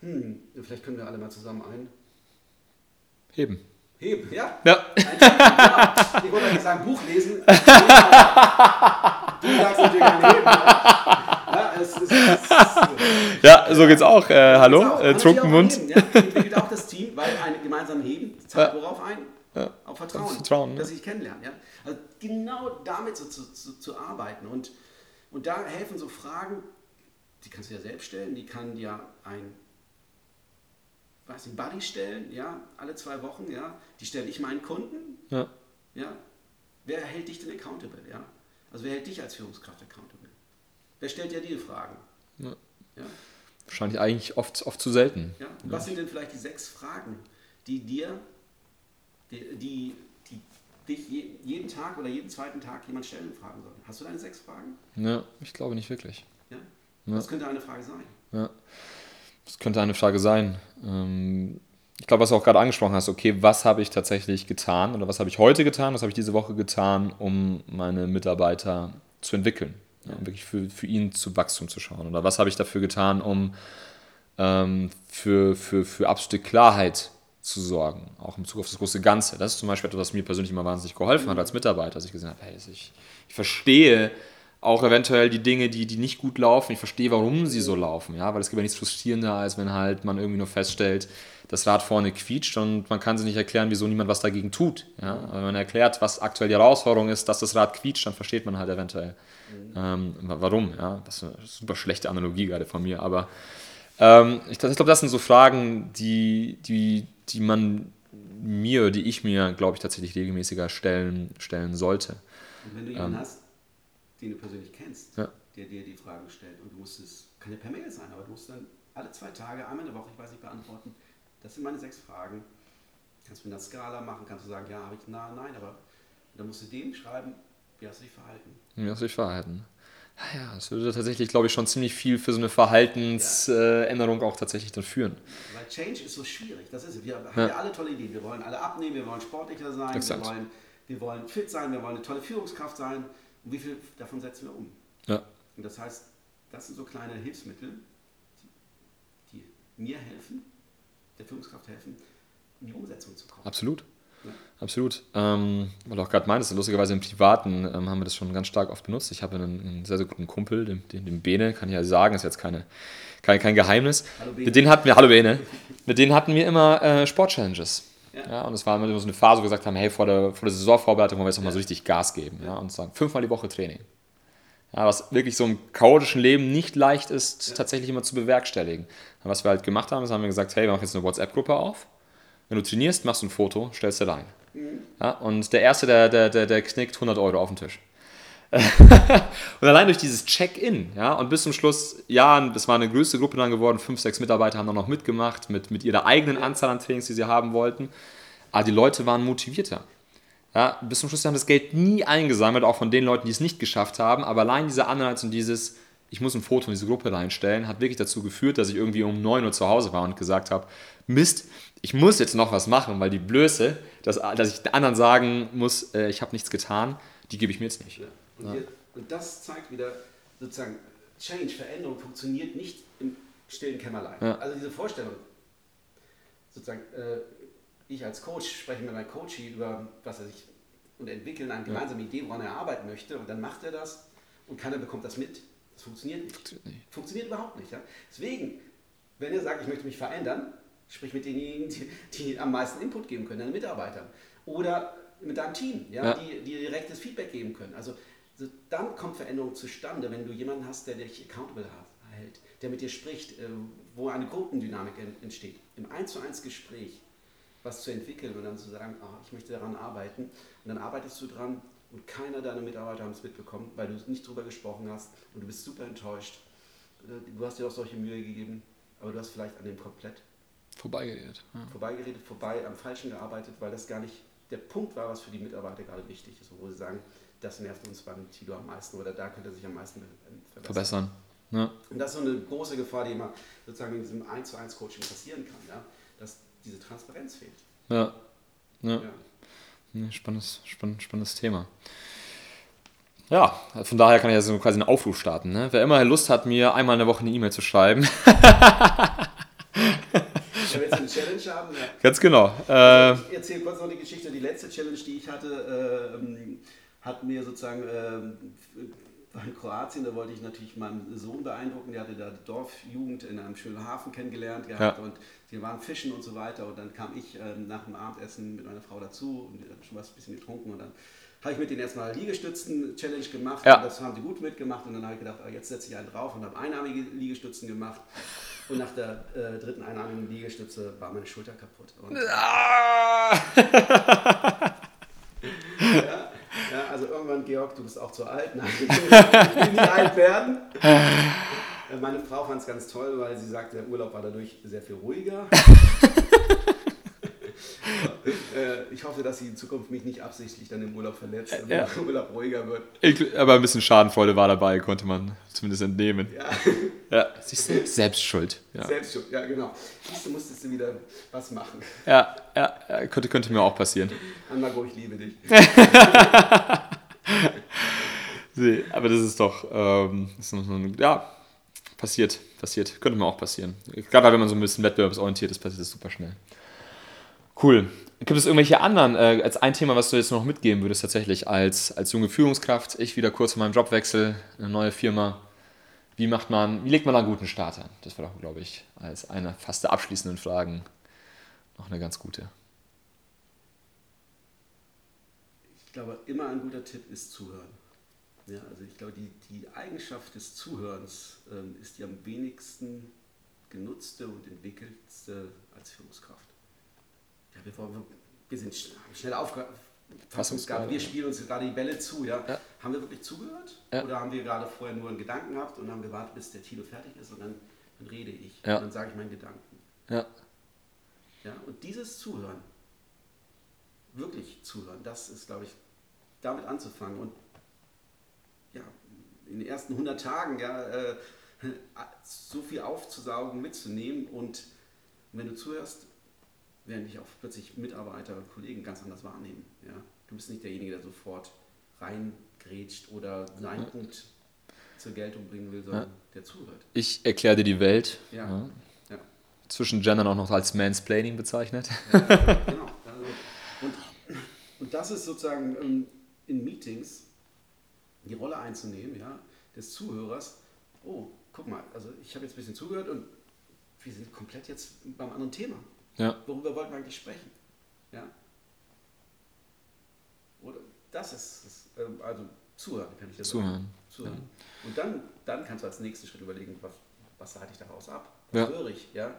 Hm, vielleicht können wir alle mal zusammen ein. Heben. Heben, ja? Ja. ja. Ich wollte sagen, Buch lesen. [laughs] du sagst natürlich ein Heben. Ja? Es, es, es, ja, so geht's auch. Äh, hallo, auch. Äh, Trunkenmund. Ja, entwickelt auch das Team, weil ein gemeinsamen Heben zahlt ja. worauf ein? Ja. Auf Vertrauen. Vertrauen dass sie sich kennenlernen. Ja? Also genau damit so zu, zu, zu, arbeiten. Und, und da helfen so Fragen, die kannst du ja selbst stellen, die kann dir ein weiß nicht, Buddy stellen, ja, alle zwei Wochen, ja, die stelle ich meinen Kunden, ja. ja. Wer hält dich denn accountable, ja? Also wer hält dich als Führungskraft accountable? Wer stellt ja diese Fragen? Ja. Ja? Wahrscheinlich eigentlich oft, oft zu selten. Ja? Was sind denn vielleicht die sechs Fragen, die dir, die, die, die dich jeden Tag oder jeden zweiten Tag jemand stellen fragen soll? Hast du deine sechs Fragen? Ja, ich glaube nicht wirklich. Ja? Das könnte eine Frage sein. Ja, das könnte eine Frage sein. Ähm, ich glaube, was du auch gerade angesprochen hast, okay, was habe ich tatsächlich getan oder was habe ich heute getan, was habe ich diese Woche getan, um meine Mitarbeiter zu entwickeln? Ja, um wirklich für, für ihn zu Wachstum zu schauen. Oder was habe ich dafür getan, um ähm, für, für, für absolute Klarheit zu sorgen, auch in Bezug auf das große Ganze. Das ist zum Beispiel etwas, was mir persönlich immer wahnsinnig geholfen hat als Mitarbeiter, dass ich gesehen habe, hey, ich, ich verstehe auch eventuell die Dinge, die, die nicht gut laufen. Ich verstehe, warum sie so laufen, ja, weil es gibt ja nichts frustrierender, als wenn halt man irgendwie nur feststellt, das Rad vorne quietscht und man kann sich nicht erklären, wieso niemand was dagegen tut. Ja? wenn man erklärt, was aktuell die Herausforderung ist, dass das Rad quietscht, dann versteht man halt eventuell, mhm. ähm, warum. Ja? Das ist eine super schlechte Analogie gerade von mir, aber ähm, ich, ich glaube, das sind so Fragen, die, die, die man mir, die ich mir, glaube ich, tatsächlich regelmäßiger stellen, stellen sollte. Und wenn du jemanden ähm, hast, den du persönlich kennst, ja. der dir die Fragen stellt und du musst es, kann ja per Mail sein, aber du musst dann alle zwei Tage, einmal in der Woche, ich weiß nicht, beantworten, das sind meine sechs Fragen. Kannst du mit einer Skala machen, kannst du sagen, ja, habe ich, na, nein, aber dann musst du dem schreiben, wie hast du dich verhalten. Wie hast du dich verhalten? Ja, das würde tatsächlich, glaube ich, schon ziemlich viel für so eine Verhaltensänderung ja. auch tatsächlich dann führen. Weil Change ist so schwierig. Das ist Wir haben ja. alle tolle Ideen. Wir wollen alle abnehmen, wir wollen sportlicher sein, wir wollen, wir wollen fit sein, wir wollen eine tolle Führungskraft sein. Und wie viel davon setzen wir um? Ja. Und das heißt, das sind so kleine Hilfsmittel, die, die mir helfen, der Führungskraft helfen, in die Umsetzung zu kommen. Absolut. Ja. Absolut. Ähm, weil du auch gerade meintest, lustigerweise im Privaten ähm, haben wir das schon ganz stark oft benutzt. Ich habe einen, einen sehr, sehr guten Kumpel, den, den, den Bene, kann ich ja sagen, ist jetzt keine, kein, kein Geheimnis. Hallo Bene. Mit denen hatten wir, hallo Bene, mit denen hatten wir immer äh, Sport-Challenges. Ja. ja. und es war immer so eine Phase, wo wir gesagt haben, hey, vor der, vor der Saisonvorbereitung wollen wir jetzt nochmal ja. so richtig Gas geben. Ja, und sagen, fünfmal die Woche Training. Ja, was wirklich so im chaotischen Leben nicht leicht ist, ja. tatsächlich immer zu bewerkstelligen. Und was wir halt gemacht haben, ist, haben wir gesagt, hey, wir machen jetzt eine WhatsApp-Gruppe auf. Wenn du trainierst, machst du ein Foto, stellst dir rein. Mhm. Ja, und der Erste, der, der, der, der knickt 100 Euro auf den Tisch. Und allein durch dieses Check-in, ja, und bis zum Schluss, ja, das war eine größte Gruppe dann geworden, fünf, sechs Mitarbeiter haben dann noch mitgemacht mit, mit ihrer eigenen Anzahl an Trainings, die sie haben wollten. Aber die Leute waren motivierter. Ja, bis zum Schluss haben das Geld nie eingesammelt, auch von den Leuten, die es nicht geschafft haben. Aber allein dieser Anreiz und dieses, ich muss ein Foto in diese Gruppe reinstellen, hat wirklich dazu geführt, dass ich irgendwie um 9 Uhr zu Hause war und gesagt habe, Mist, ich muss jetzt noch was machen, weil die Blöße, dass, dass ich den anderen sagen muss, äh, ich habe nichts getan, die gebe ich mir jetzt nicht. Und, ja. und, das zeigt wieder, sozusagen, Change, Veränderung funktioniert nicht im stillen Kämmerlein. Ja. Also diese Vorstellung, sozusagen, äh, ich als Coach spreche mit meinem Coachie über, was er sich und entwickeln eine gemeinsame Idee, woran er arbeiten möchte und dann macht er das und keiner bekommt das mit. Das funktioniert nicht. Funktioniert, nicht. funktioniert überhaupt nicht. Ja? Deswegen, wenn er sagt, ich möchte mich verändern, sprich mit denjenigen, die, die am meisten Input geben können, deinen Mitarbeitern oder mit deinem Team, ja, ja. Die, die direktes Feedback geben können. Also so, dann kommt Veränderung zustande, wenn du jemanden hast, der dich accountable hält, der mit dir spricht, äh, wo eine Gruppendynamik entsteht. Im 1 zu 1 Gespräch was zu entwickeln und dann zu sagen, oh, ich möchte daran arbeiten. Und dann arbeitest du dran und keiner deiner Mitarbeiter haben es mitbekommen, weil du nicht drüber gesprochen hast und du bist super enttäuscht. Du hast dir auch solche Mühe gegeben, aber du hast vielleicht an dem komplett vorbeigeredet. Ja. Vorbeigeredet, vorbei am Falschen gearbeitet, weil das gar nicht der Punkt war, was für die Mitarbeiter gerade wichtig ist, wo sie sagen, das nervt uns beim Tilo am meisten oder da könnte er sich am meisten verbessern. verbessern. Ja. Und das ist so eine große Gefahr, die immer sozusagen in diesem 1 zu 1 Coaching passieren kann, ja? dass diese Transparenz fehlt. Ja. ja. ja. Spannendes, spannendes, spannendes Thema. Ja, von daher kann ich jetzt quasi einen Aufruf starten. Ne? Wer immer Lust hat, mir einmal in der Woche eine E-Mail zu schreiben. [laughs] Wenn wir jetzt eine Challenge haben. Ja. Ganz genau. Also, ich erzähle kurz noch die Geschichte. Die letzte Challenge, die ich hatte, äh, hat mir sozusagen äh, in Kroatien, da wollte ich natürlich meinen Sohn beeindrucken, der hatte da die Dorfjugend in einem schönen Hafen kennengelernt gehabt ja. und wir waren fischen und so weiter und dann kam ich äh, nach dem Abendessen mit meiner Frau dazu und wir haben schon was ein bisschen getrunken und dann habe ich mit denen erstmal Liegestützen-Challenge gemacht ja. und das haben sie gut mitgemacht und dann habe ich gedacht, ah, jetzt setze ich einen drauf und habe einarmige Liegestützen gemacht und nach der äh, dritten einarmigen Liegestütze war meine Schulter kaputt. Und, ah! [laughs] irgendwann, Georg, du bist auch zu alt. Nein, [laughs] ich will nicht alt werden. Äh, meine Frau fand es ganz toll, weil sie sagte, der Urlaub war dadurch sehr viel ruhiger. [laughs] Äh, ich hoffe, dass sie in Zukunft mich nicht absichtlich dann im Urlaub verletzt, damit ja. der Urlaub ruhiger wird. Aber ein bisschen Schadenfreude war dabei, konnte man zumindest entnehmen. Ja. [laughs] ja. Siehst du, Selbstschuld. Ja. Selbstschuld, ja genau. Siehst du, musstest du wieder was machen. Ja, ja, könnte, könnte mir auch passieren. Anmago, ich liebe dich. [laughs] nee, aber das ist doch, ähm, das ist ja, passiert, passiert, könnte mir auch passieren. Gerade wenn man so ein bisschen wettbewerbsorientiert ist, passiert das super schnell. Cool. Gibt es irgendwelche anderen, äh, als ein Thema, was du jetzt noch mitgeben würdest, tatsächlich als, als junge Führungskraft, ich wieder kurz vor meinem Jobwechsel, eine neue Firma, wie macht man, wie legt man einen guten Start an? Das wäre doch, glaube ich, als eine fast der abschließenden Fragen noch eine ganz gute. Ich glaube, immer ein guter Tipp ist zuhören. Ja, also ich glaube, die, die Eigenschaft des Zuhörens ähm, ist die am wenigsten genutzte und entwickeltste als Führungskraft. Ja, wir, wir sind schnell. Fassungsgabe. Wir spielen uns gerade die Bälle zu. Ja? ja. Haben wir wirklich zugehört? Ja. Oder haben wir gerade vorher nur einen Gedanken gehabt und haben gewartet, bis der Tilo fertig ist und dann, dann rede ich ja. und dann sage ich meinen Gedanken. Ja. ja. Und dieses Zuhören, wirklich zuhören, das ist, glaube ich, damit anzufangen und ja, in den ersten 100 Tagen ja, äh, so viel aufzusaugen, mitzunehmen und wenn du zuhörst, werden dich auch plötzlich Mitarbeiter und Kollegen ganz anders wahrnehmen. Ja? Du bist nicht derjenige, der sofort reingrätscht oder seinen ja. Punkt zur Geltung bringen will, sondern ja. der zuhört. Ich erkläre dir die Welt. Ja. ja. Zwischen Gendern auch noch als Mansplaining bezeichnet. genau. Also, und, und das ist sozusagen ähm, in Meetings die Rolle einzunehmen, ja, des Zuhörers. Oh, guck mal, also ich habe jetzt ein bisschen zugehört und wir sind komplett jetzt beim anderen Thema. Ja. Worüber wollten wir eigentlich sprechen? Ja. Oder das ist, das, ähm, also zuhören kann ich dir zuhören. sagen. Zuhören. Ja. Und dann, dann kannst du als nächsten Schritt überlegen, was, was halte ich daraus ab? Was ja. höre ich? Ja?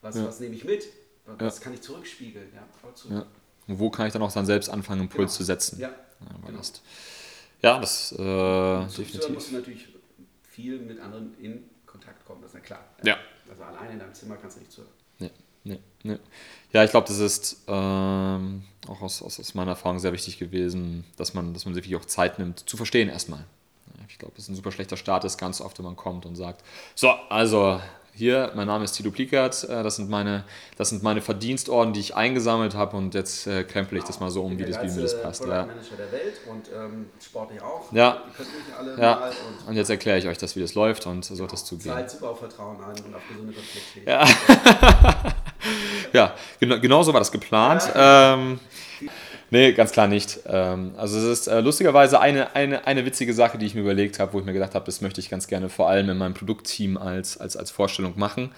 Was, was nehme ich mit? Was kann ich zurückspiegeln? Ja, ja. Und wo kann ich dann auch dann selbst anfangen, Impuls genau. zu setzen? Ja, genau. das, ja, das äh, definitiv. musst du natürlich viel mit anderen in Kontakt kommen, das ist ja klar. Ja. Also alleine in deinem Zimmer kannst du nicht zuhören. Nee. Nee, nee. Ja, ich glaube, das ist ähm, auch aus, aus, aus, meiner Erfahrung sehr wichtig gewesen, dass man, dass man sich auch Zeit nimmt, zu verstehen erstmal. Ich glaube, das ist ein super schlechter Start ist ganz oft, wenn man kommt und sagt, so, also hier, mein Name ist Tito Plickert, äh, das, sind meine, das sind meine Verdienstorden, die ich eingesammelt habe und jetzt äh, krempel ich das mal so um, wie, das, wie mir das passt. Ja. Manager der Welt und ähm, sportlich auch. Ja. Ja. Und, und jetzt erkläre ich euch das, wie das läuft und so wird das zugehen. Zahlt super auf Vertrauen ein und auf gesunde Konflikte. Ja, [laughs] ja genau, genau so war das geplant. Ja. Ähm, Nee, ganz klar nicht. Ähm, also es ist äh, lustigerweise eine, eine, eine witzige Sache, die ich mir überlegt habe, wo ich mir gedacht habe, das möchte ich ganz gerne vor allem in meinem Produktteam als, als, als Vorstellung machen.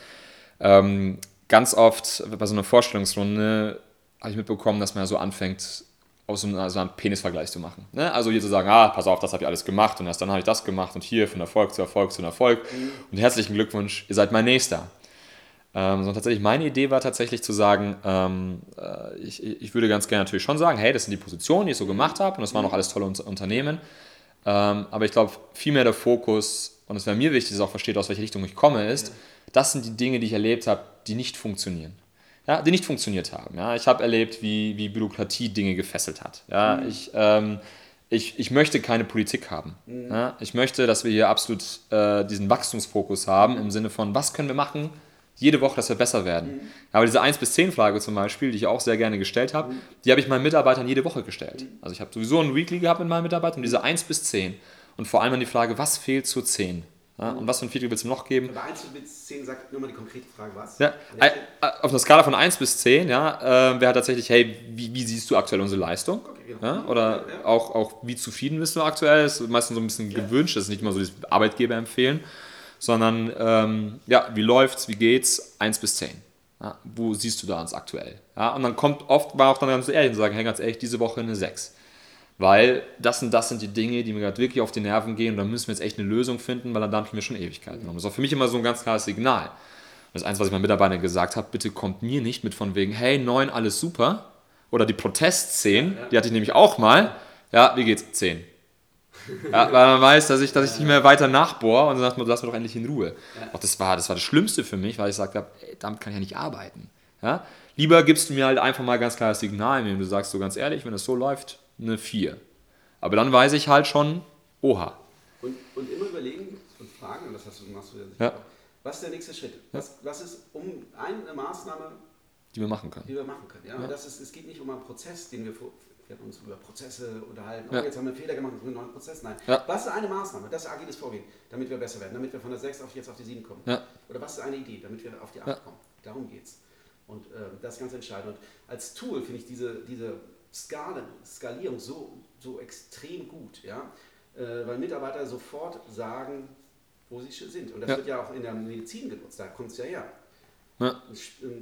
Ähm, ganz oft bei so einer Vorstellungsrunde habe ich mitbekommen, dass man ja so anfängt, aus so einem, so einem Penisvergleich zu machen. Ne? Also hier zu sagen, ah, pass auf, das habe ich alles gemacht und erst dann habe ich das gemacht und hier von Erfolg zu Erfolg zu Erfolg mhm. und herzlichen Glückwunsch, ihr seid mein Nächster. Ähm, sondern tatsächlich meine Idee war tatsächlich zu sagen, ähm, äh, ich, ich würde ganz gerne natürlich schon sagen, hey, das sind die Positionen, die ich so gemacht habe und das waren auch alles tolle Unternehmen. Ähm, aber ich glaube, viel mehr der Fokus, und es wäre mir wichtig, dass ihr auch versteht, aus welcher Richtung ich komme, ist, das sind die Dinge, die ich erlebt habe, die nicht funktionieren. Ja, die nicht funktioniert haben. Ja, ich habe erlebt, wie, wie Bürokratie Dinge gefesselt hat. Ja, mhm. ich, ähm, ich, ich möchte keine Politik haben. Mhm. Ja, ich möchte, dass wir hier absolut äh, diesen Wachstumsfokus haben im Sinne von, was können wir machen, jede Woche, dass wir besser werden. Mhm. Aber diese 1 bis 10 Frage zum Beispiel, die ich auch sehr gerne gestellt habe, mhm. die habe ich meinen Mitarbeitern jede Woche gestellt. Also ich habe sowieso ein Weekly gehabt mit meinen Mitarbeitern und diese 1 bis 10. Und vor allem dann die Frage, was fehlt zur 10? Ja, und was für ein Feedback willst du noch geben? Bei 1 bis 10 sagt nur mal die konkrete Frage, was? Ja, äh, auf einer Skala von 1 bis 10 ja, äh, wäre tatsächlich, hey, wie, wie, siehst du aktuell unsere Leistung? Okay, genau. ja, oder Auch, auch, wie zufrieden bist du aktuell? Das ist meistens so ein bisschen gewünscht, das ist nicht immer so das Arbeitgeber empfehlen sondern ähm, ja, wie läuft's, wie geht's, 1 bis 10. Ja, wo siehst du da uns aktuell? Ja, und dann kommt oft, war auch dann ganz ehrlich und sagen, hey, ganz ehrlich, diese Woche eine 6. Weil das und das sind die Dinge, die mir gerade wirklich auf die Nerven gehen und da müssen wir jetzt echt eine Lösung finden, weil dann dampfen wir schon Ewigkeiten um. Das auch für mich immer so ein ganz klares Signal. Das ist eins, was ich meinen Mitarbeitern gesagt habe, bitte kommt mir nicht mit von wegen, hey, 9, alles super. Oder die Protestszenen, die hatte ich nämlich auch mal. Ja, wie geht's? 10. Ja, weil man weiß, dass ich, dass ich nicht mehr weiter nachbohre und dann sagt man, lass mir doch endlich in Ruhe. Ja. Auch das war, das war das Schlimmste für mich, weil ich gesagt habe, ey, damit kann ich ja nicht arbeiten. Ja? Lieber gibst du mir halt einfach mal ganz klares Signal, indem du sagst so ganz ehrlich, wenn es so läuft, eine 4. Aber dann weiß ich halt schon, oha. Und, und immer überlegen und fragen, und das hast du, machst du ja sicher ja. was ist der nächste Schritt? Was, was ist um eine Maßnahme, die wir machen können? Die wir machen können. Ja? ja. Das ist, es geht nicht um einen Prozess, den wir wir haben uns über Prozesse unterhalten. Oh, jetzt haben wir einen Fehler gemacht, einen neuen Prozess. Nein. Ja. Was ist eine Maßnahme? Das ist agiles Vorgehen, damit wir besser werden, damit wir von der 6 auf jetzt auf die 7 kommen. Ja. Oder was ist eine Idee, damit wir auf die 8 kommen? Darum geht es. Und äh, das ist ganz entscheidend. Und als Tool finde ich diese, diese Skala, Skalierung so, so extrem gut, ja? Äh, weil Mitarbeiter sofort sagen, wo sie sind. Und das ja. wird ja auch in der Medizin genutzt, da kommt es ja her. Ja.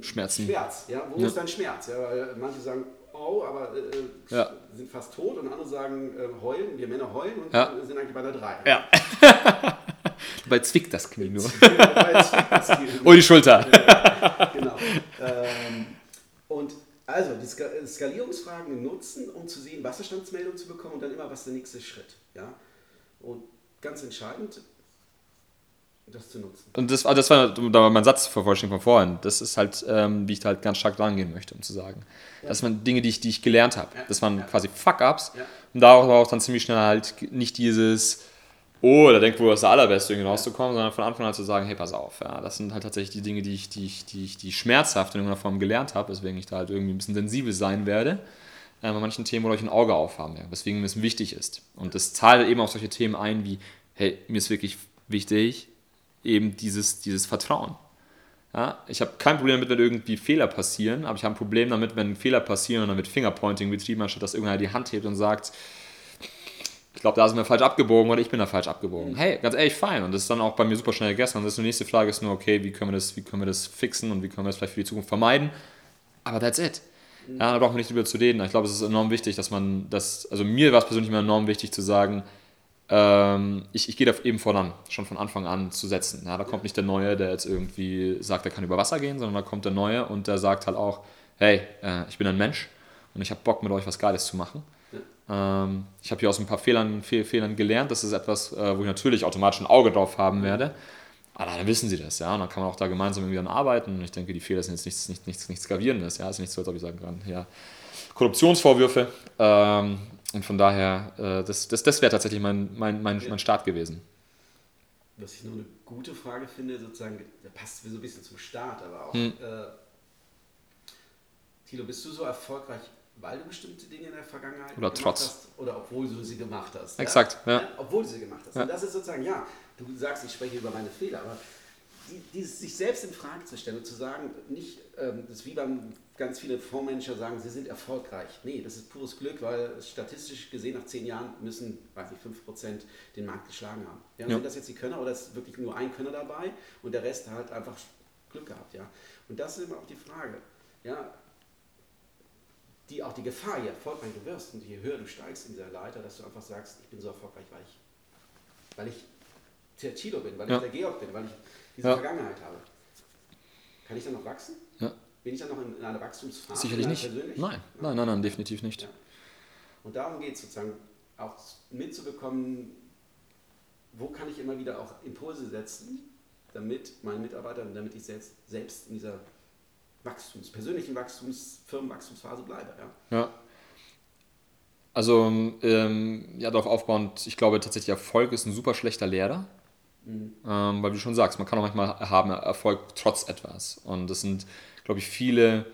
Schmerzen. Schmerz, ja. Wo ja. ist dein Schmerz? Ja, weil manche sagen, oh, aber äh, ja. sind fast tot und andere sagen, äh, heulen, wir Männer heulen und ja. sind eigentlich bei der 3. Ja. [laughs] Dabei zwickt das Knie nur. das Knie. oh, die Schulter. genau. Ähm, und also die Skalierungsfragen nutzen, um zu sehen, Wasserstandsmeldung zu bekommen und dann immer, was der nächste Schritt. Ja? Und ganz entscheidend, das zu nutzen. Und das, das war, da war mein Satz vervollständigen von vorhin. Das ist halt, ähm, wie ich da halt ganz stark dran gehen möchte, um zu sagen. Ja. Das waren Dinge, die ich, die ich gelernt habe. Ja. Das waren ja. quasi Fuck-Ups. Und da war auch dann ziemlich schnell halt nicht dieses, oh, da denkt wohl das Allerbeste irgendwie rauszukommen, sondern von Anfang an zu sagen, hey, pass auf. Ja, das sind halt tatsächlich die Dinge, die ich, die ich, die ich, die schmerzhaft in irgendeiner Form gelernt habe, weswegen ich da halt irgendwie ein bisschen sensibel sein werde. Äh, bei manchen Themen, wo ich ein Auge aufhaben werde, weswegen mir es wichtig ist. Und das zahlt eben auf solche Themen ein wie, hey, mir ist wirklich wichtig, eben dieses, dieses Vertrauen. Ja, ich habe kein Problem damit, wenn irgendwie Fehler passieren, aber ich habe ein Problem damit, wenn Fehler passieren und dann mit Fingerpointing betrieben, anstatt dass irgendeiner die Hand hebt und sagt, ich glaube, da sind wir falsch abgebogen oder ich bin da falsch abgebogen. Hey, ganz ehrlich, fein. Und das ist dann auch bei mir super schnell gegessen. Und das die nächste Frage ist nur, okay, wie können, wir das, wie können wir das fixen und wie können wir das vielleicht für die Zukunft vermeiden? Aber that's it. Ja, da brauchen wir nicht drüber zu reden. Ich glaube, es ist enorm wichtig, dass man das, also mir war es persönlich immer enorm wichtig zu sagen, ähm, ich, ich gehe da eben voran, schon von Anfang an zu setzen. Ja, da kommt nicht der Neue, der jetzt irgendwie sagt, er kann über Wasser gehen, sondern da kommt der Neue und der sagt halt auch, hey, äh, ich bin ein Mensch und ich habe Bock mit euch was Geiles zu machen. Ähm, ich habe hier aus ein paar Fehlern, Fehl, Fehlern gelernt. Das ist etwas, äh, wo ich natürlich automatisch ein Auge drauf haben werde. Aber dann wissen sie das, ja. Und dann kann man auch da gemeinsam irgendwie dann arbeiten. Und ich denke, die Fehler sind jetzt nichts, nichts, nichts, nichts Gravierendes. Ja, es ist nicht so, als ob ich sagen kann, ja, Korruptionsvorwürfe. Ähm, und von daher, äh, das, das, das wäre tatsächlich mein, mein, mein, mein Start gewesen. Was ich noch eine gute Frage finde, sozusagen, der passt so ein bisschen zum Start, aber auch, hm. äh, Thilo, bist du so erfolgreich, weil du bestimmte Dinge in der Vergangenheit oder trotz hast, oder obwohl du sie gemacht hast? Exakt, ja. ja. Obwohl du sie gemacht hast. Und das ist sozusagen, ja, du sagst, ich spreche über meine Fehler, aber dieses sich selbst in Frage zu stellen und zu sagen, nicht, ähm, das ist wie beim ganz viele Fondsmanager sagen, sie sind erfolgreich. Nee, das ist pures Glück, weil statistisch gesehen nach zehn Jahren müssen, weiß nicht, 5% den Markt geschlagen haben. Ja, ja. Sind das jetzt die Könner oder ist wirklich nur ein Könner dabei und der Rest hat einfach Glück gehabt. Ja? Und das ist immer auch die Frage. Ja, die auch die Gefahr, je erfolgreicher du wirst und je höher du steigst in dieser Leiter, dass du einfach sagst, ich bin so erfolgreich, weil ich, weil ich der Tilo bin, weil ja. ich der Georg bin, weil ich diese ja. Vergangenheit habe. Kann ich dann noch wachsen? Ja. Bin ich dann noch in, in einer Wachstumsphase? Sicherlich nicht. Nein. nein, nein, nein, definitiv nicht. Ja. Und darum geht es sozusagen auch mitzubekommen, wo kann ich immer wieder auch Impulse setzen, damit meine Mitarbeiter und damit ich selbst, selbst in dieser Wachstums, persönlichen Wachstums, Firmenwachstumsphase bleibe. Ja. ja. Also ähm, ja, darauf aufbauend, ich glaube tatsächlich, Erfolg ist ein super schlechter Lehrer. Mhm. Ähm, weil du schon sagst, man kann auch manchmal haben Erfolg trotz etwas. Und das sind, glaube ich, viele,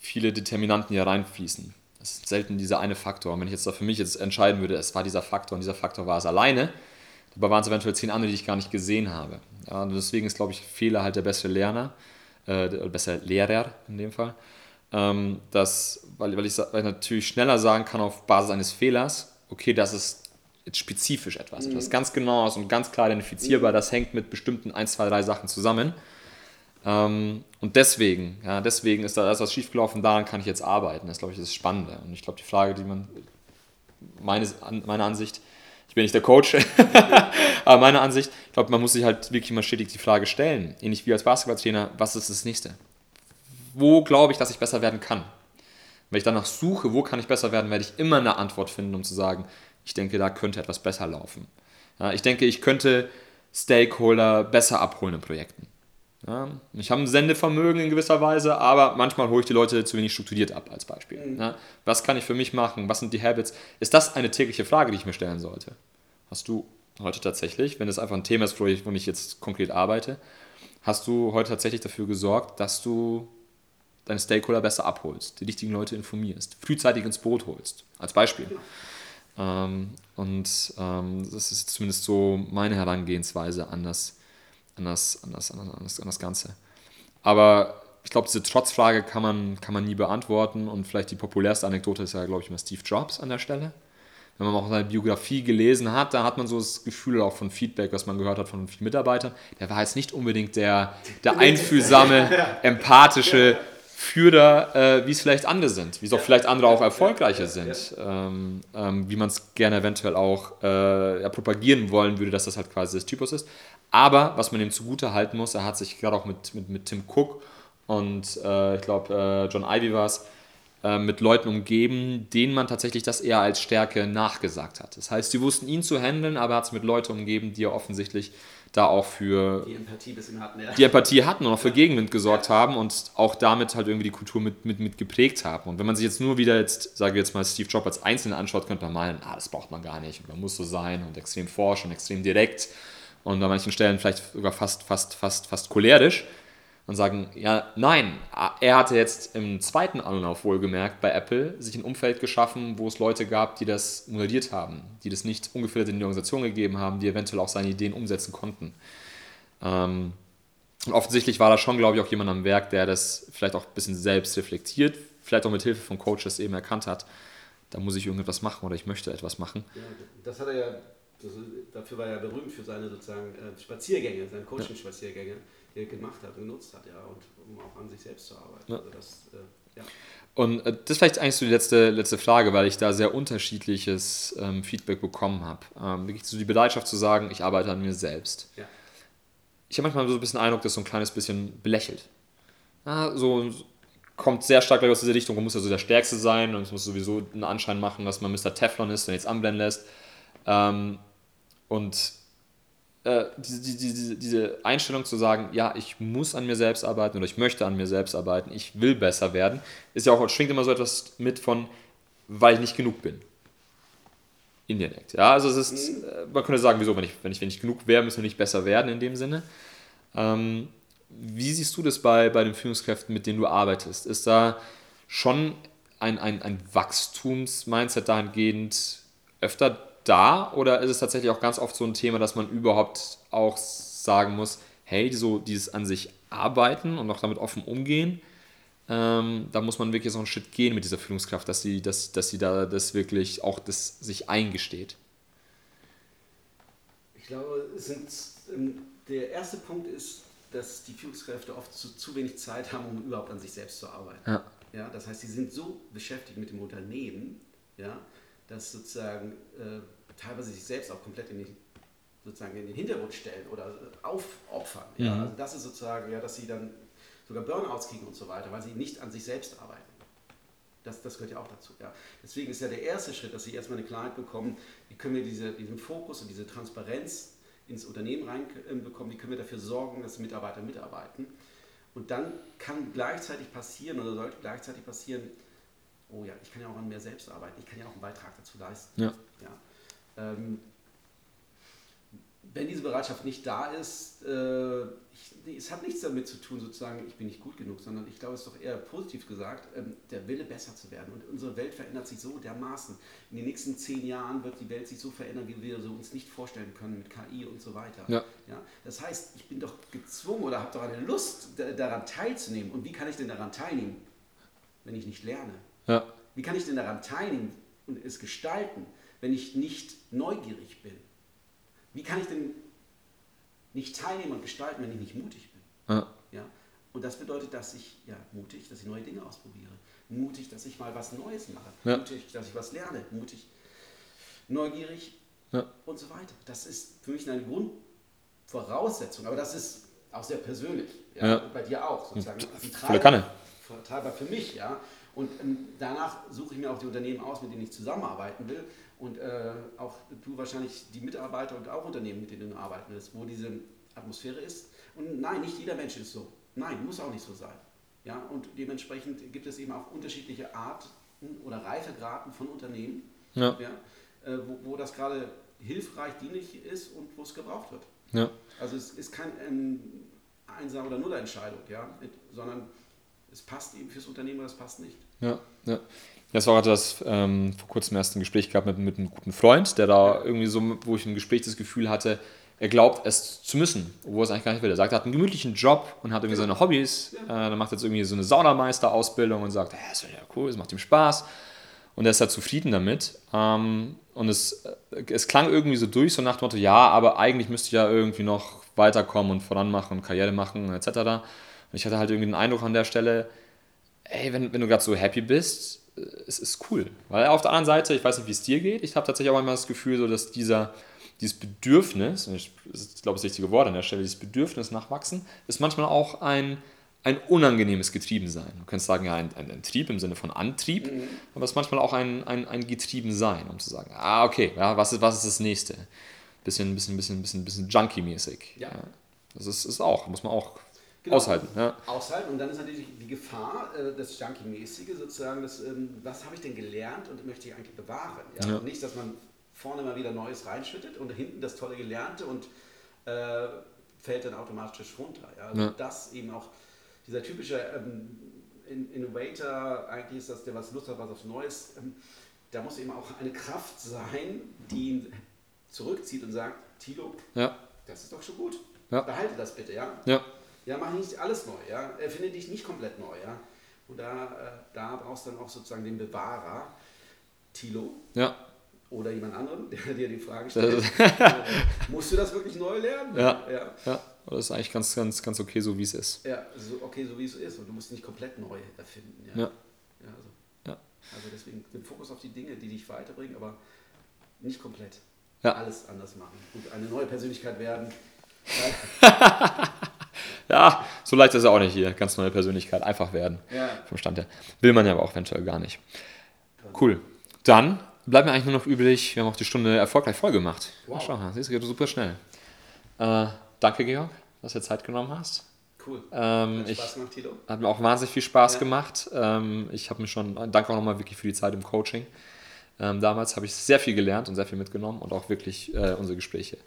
viele Determinanten, die da reinfließen. Das ist selten dieser eine Faktor. Und wenn ich jetzt da für mich jetzt entscheiden würde, es war dieser Faktor und dieser Faktor war es alleine, dabei waren es eventuell zehn andere, die ich gar nicht gesehen habe. Ja, und deswegen ist, glaube ich, Fehler halt der beste Lerner, äh, besser Lehrer in dem Fall. Ähm, dass, weil, weil, ich, weil ich natürlich schneller sagen kann auf Basis eines Fehlers, okay, das ist jetzt spezifisch etwas, mhm. etwas ganz genaues und ganz klar identifizierbar, mhm. das hängt mit bestimmten 1, 2, 3 Sachen zusammen. Ähm, und deswegen, ja, deswegen ist da etwas schiefgelaufen, daran kann ich jetzt arbeiten. Das glaube ich das Spannende. Und ich glaube, die Frage, die man, meine, meine Ansicht, ich bin nicht der Coach, [laughs] aber meine Ansicht, ich glaube, man muss sich halt wirklich mal stetig die Frage stellen, ähnlich wie als Basketballtrainer, was ist das nächste? Wo glaube ich, dass ich besser werden kann? Wenn ich danach suche, wo kann ich besser werden, werde ich immer eine Antwort finden, um zu sagen, ich denke, da könnte etwas besser laufen. Ja, ich denke, ich könnte Stakeholder besser abholen in Projekten. Ja, ich habe ein Sendevermögen in gewisser Weise, aber manchmal hole ich die Leute zu wenig strukturiert ab, als Beispiel. Mhm. Ja, was kann ich für mich machen? Was sind die Habits? Ist das eine tägliche Frage, die ich mir stellen sollte? Hast du heute tatsächlich, wenn es einfach ein Thema ist, wo ich, wo ich jetzt konkret arbeite, hast du heute tatsächlich dafür gesorgt, dass du deine Stakeholder besser abholst, die richtigen Leute informierst, frühzeitig ins Boot holst, als Beispiel. Ähm, und ähm, das ist zumindest so meine Herangehensweise an das, an das, an das, an das, an das Ganze. Aber ich glaube, diese Trotzfrage kann man, kann man nie beantworten und vielleicht die populärste Anekdote ist ja, glaube ich, mal Steve Jobs an der Stelle. Wenn man auch seine Biografie gelesen hat, da hat man so das Gefühl auch von Feedback, was man gehört hat von vielen Mitarbeitern. Der war jetzt nicht unbedingt der, der [laughs] einfühlsame, empathische Führer, äh, wie es vielleicht andere sind, wie es auch vielleicht andere auch erfolgreicher sind, ähm, ähm, wie man es gerne eventuell auch äh, ja, propagieren wollen würde, dass das halt quasi das Typus ist. Aber was man ihm zugute halten muss, er hat sich gerade auch mit, mit, mit Tim Cook und äh, ich glaube äh, John Ivy war es, äh, mit Leuten umgeben, denen man tatsächlich das eher als Stärke nachgesagt hat. Das heißt, sie wussten ihn zu handeln, aber er hat es mit Leuten umgeben, die er offensichtlich da auch für die Empathie, hatten, ja. die Empathie hatten und auch für Gegenwind gesorgt haben und auch damit halt irgendwie die Kultur mit, mit, mit geprägt haben. Und wenn man sich jetzt nur wieder jetzt, sage ich jetzt mal, Steve Jobs als Einzelnen anschaut, könnte man meinen, ah, das braucht man gar nicht und man muss so sein und extrem forsch und extrem direkt und an manchen Stellen vielleicht sogar fast, fast, fast, fast cholerisch und sagen, ja, nein, er hatte jetzt im zweiten Anlauf wohlgemerkt bei Apple sich ein Umfeld geschaffen, wo es Leute gab, die das moderiert haben, die das nicht ungefiltert in die Organisation gegeben haben, die eventuell auch seine Ideen umsetzen konnten. Ähm, und offensichtlich war da schon, glaube ich, auch jemand am Werk, der das vielleicht auch ein bisschen selbst reflektiert, vielleicht auch mit Hilfe von Coaches eben erkannt hat, da muss ich irgendetwas machen oder ich möchte etwas machen. Ja, das hat er ja, das, dafür war er berühmt für seine sozusagen äh, Spaziergänge, seine Coaching-Spaziergänge. Ja der gemacht hat und genutzt hat, ja, und um auch an sich selbst zu arbeiten. Ja. Also das, äh, ja. Und äh, das ist vielleicht eigentlich so die letzte, letzte Frage, weil ich da sehr unterschiedliches ähm, Feedback bekommen habe. Ähm, wirklich so die Bereitschaft zu sagen, ich arbeite an mir selbst. Ja. Ich habe manchmal so ein bisschen den Eindruck, dass so ein kleines bisschen belächelt. Ja, so kommt sehr stark aus dieser Richtung, man muss ja so der Stärkste sein und es muss sowieso einen Anschein machen, dass man Mr. Teflon ist, wenn jetzt anblenden lässt. Ähm, und äh, diese, diese, diese Einstellung zu sagen, ja, ich muss an mir selbst arbeiten oder ich möchte an mir selbst arbeiten, ich will besser werden, ist ja auch, schwingt immer so etwas mit von, weil ich nicht genug bin. Indirekt. Ja, also es ist, mhm. Äh, man könnte sagen, wieso, wenn ich, wenn ich, wenn ich genug wäre, müssen wir nicht besser werden in dem Sinne. Ähm, wie siehst du das bei, bei den Führungskräften, mit denen du arbeitest? Ist da schon ein, ein, ein Wachstumsmindset dahingehend öfter da oder ist es tatsächlich auch ganz oft so ein Thema, dass man überhaupt auch sagen muss, hey, so dieses an sich arbeiten und auch damit offen umgehen, ähm, da muss man wirklich so einen Schritt gehen mit dieser Führungskraft, dass sie, dass, dass sie da das wirklich auch das sich eingesteht. Ich glaube, sind, ähm, der erste Punkt ist, dass die Führungskräfte oft zu, zu wenig Zeit haben, um überhaupt an sich selbst zu arbeiten. Ja. Ja, das heißt, sie sind so beschäftigt mit dem Unternehmen, ja, dass sozusagen äh, teilweise sich selbst auch komplett in den, sozusagen in den Hintergrund stellen oder aufopfern. Mhm. Ja? Also das ist sozusagen, ja, dass sie dann sogar Burnouts kriegen und so weiter, weil sie nicht an sich selbst arbeiten. Das, das gehört ja auch dazu. Ja. Deswegen ist ja der erste Schritt, dass sie erstmal eine Klarheit bekommen, wie können wir diese, diesen Fokus und diese Transparenz ins Unternehmen reinbekommen, wie können wir dafür sorgen, dass Mitarbeiter mitarbeiten. Und dann kann gleichzeitig passieren oder sollte gleichzeitig passieren, oh ja, ich kann ja auch an mir selbst arbeiten, ich kann ja auch einen Beitrag dazu leisten. Ja. ja. Ähm, wenn diese Bereitschaft nicht da ist, äh, ich, es hat nichts damit zu tun, sozusagen, ich bin nicht gut genug, sondern ich glaube, es ist doch eher positiv gesagt, ähm, der Wille besser zu werden. Und unsere Welt verändert sich so dermaßen. In den nächsten zehn Jahren wird die Welt sich so verändern, wie wir so uns nicht vorstellen können mit KI und so weiter. Ja. Ja? Das heißt, ich bin doch gezwungen oder habe doch eine Lust, daran teilzunehmen. Und wie kann ich denn daran teilnehmen, wenn ich nicht lerne? Ja. Wie kann ich denn daran teilnehmen und es gestalten, wenn ich nicht neugierig bin? Wie kann ich denn nicht teilnehmen und gestalten, wenn ich nicht mutig bin? Ja. ja? Und das bedeutet, dass ich ja, mutig, dass ich neue Dinge ausprobiere. Mutig, dass ich mal was Neues mache. Ja. Mutig, dass ich was lerne. Mutig, neugierig ja. und so weiter. Das ist für mich eine Grundvoraussetzung. Aber das ist auch sehr persönlich. Ja? ja. Bei dir auch sozusagen. Volle Kanne. Treiber für mich, ja. Und ähm, danach suche ich mir auch die Unternehmen aus, mit denen ich zusammenarbeiten will und äh, auch du wahrscheinlich die Mitarbeiter und auch Unternehmen, mit denen du arbeiten willst, wo diese Atmosphäre ist. Und nein, nicht jeder Mensch ist so. Nein, muss auch nicht so sein. Ja, und dementsprechend gibt es eben auch unterschiedliche Arten oder Reifegraden von Unternehmen, ja. Ja, äh, wo, wo, das gerade hilfreich, dienlich ist und wo es gebraucht wird. Ja. Also es ist kein ähm, Einser- oder Nuller-Entscheidung, ja, sondern es passt eben fürs Unternehmen oder es passt nicht. Ja, ja. Das war gerade das ähm, vor kurzem erst ein Gespräch gehabt mit, mit einem guten Freund, der da irgendwie so, wo ich im Gespräch das Gefühl hatte, er glaubt, es zu müssen, obwohl er es eigentlich gar nicht will. Er sagt, er hat einen gemütlichen Job und hat irgendwie seine Hobbys. Ja. Äh, dann macht jetzt irgendwie so eine Saunameisterausbildung und sagt, hey, ist ja cool, es macht ihm Spaß. Und er ist halt zufrieden damit. Ähm, und es, äh, es klang irgendwie so durch, so nach dem Motto, ja, aber eigentlich müsste ich ja irgendwie noch weiterkommen und voran machen und Karriere machen etc. Und ich hatte halt irgendwie den Eindruck an der Stelle, ey, wenn, wenn du gerade so happy bist, es ist cool. Weil auf der anderen Seite, ich weiß nicht, wie es dir geht, ich habe tatsächlich auch manchmal das Gefühl, so, dass dieser, dieses Bedürfnis, und ich, ich glaube, das richtige Wort an der Stelle, dieses Bedürfnis nach Wachsen, ist manchmal auch ein, ein unangenehmes Getriebensein. Du könntest sagen, ja, ein, ein, ein Trieb im Sinne von Antrieb, mhm. aber es ist manchmal auch ein, ein, ein Getriebensein, um zu sagen, ah, okay, ja, was, ist, was ist das nächste? Bisschen, bisschen, bisschen, bisschen, bisschen Junkie-mäßig. Ja. ja. Das ist, ist auch, muss man auch genau. aushalten. Ja. Aushalten und dann ist natürlich die Gefahr, äh, das Junkie-mäßige sozusagen, das, ähm, was habe ich denn gelernt und möchte ich eigentlich bewahren? Ja? ja. Nicht, dass man vorne mal wieder Neues reinschüttet und hinten das tolle Gelernte und äh, fällt dann automatisch runter. Ja? Also das eben auch dieser typische ähm, Innovator, eigentlich ist das der, was Lust hat, was aufs Neues, ähm, da muss eben auch eine Kraft sein, die ihn zurückzieht und sagt, Tilo, ja. das ist doch schon gut. Ja. Behalte das bitte, ja? Ja. Ja, mach nicht alles neu, ja? Erfinde dich nicht komplett neu, ja? Und da, äh, da brauchst du dann auch sozusagen den Bewahrer, Tilo. Ja. Oder jemand anderen, [laughs] der dir die Frage stellt. musst du das wirklich neu lernen? Ja. ja. ja. Das ist eigentlich ganz, ganz, ganz okay, so wie es ist. Ja, so okay, so wie es ist. Und du musst nicht komplett neu erfinden. Ja. ja. ja, also. ja. also deswegen den Fokus auf die Dinge, die dich weiterbringen, aber nicht komplett. Ja. Alles anders machen. Und eine neue Persönlichkeit werden. [laughs] [laughs] ja, so leicht ist es auch nicht hier. Ganz neue Persönlichkeit, einfach werden. Ja. Vom Stand her. Will man ja aber auch eventuell gar nicht. Cool. Dann bleibt mir eigentlich nur noch übrig, wir haben auch die Stunde erfolgreich voll gemacht. Wow. Schau mal, siehst du, geht super schnell. Äh, danke, Georg, dass du dir Zeit genommen hast. Cool. Ähm, hat Spaß gemacht, Tilo. Hat mir auch wahnsinnig viel Spaß ja. gemacht. Ähm, ich habe mir schon, danke auch nochmal wirklich für die Zeit im Coaching. Ähm, damals habe ich sehr viel gelernt und sehr viel mitgenommen und auch wirklich äh, unsere Gespräche.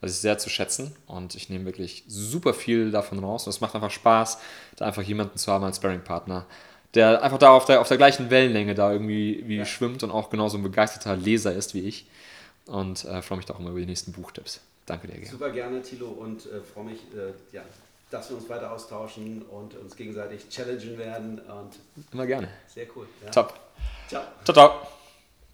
Das ist sehr zu schätzen und ich nehme wirklich super viel davon raus. Und es macht einfach Spaß, da einfach jemanden zu haben als Sparring-Partner, der einfach da auf der, auf der gleichen Wellenlänge da irgendwie wie ja. schwimmt und auch genauso ein begeisterter Leser ist wie ich. Und äh, freue mich da auch immer über die nächsten Buchtipps. Danke dir, gerne. Super gerne, Thilo, und äh, freue mich, äh, ja, dass wir uns weiter austauschen und uns gegenseitig challengen werden. Und immer gerne. Sehr cool. Ja. Top. Ciao. Ciao, ciao.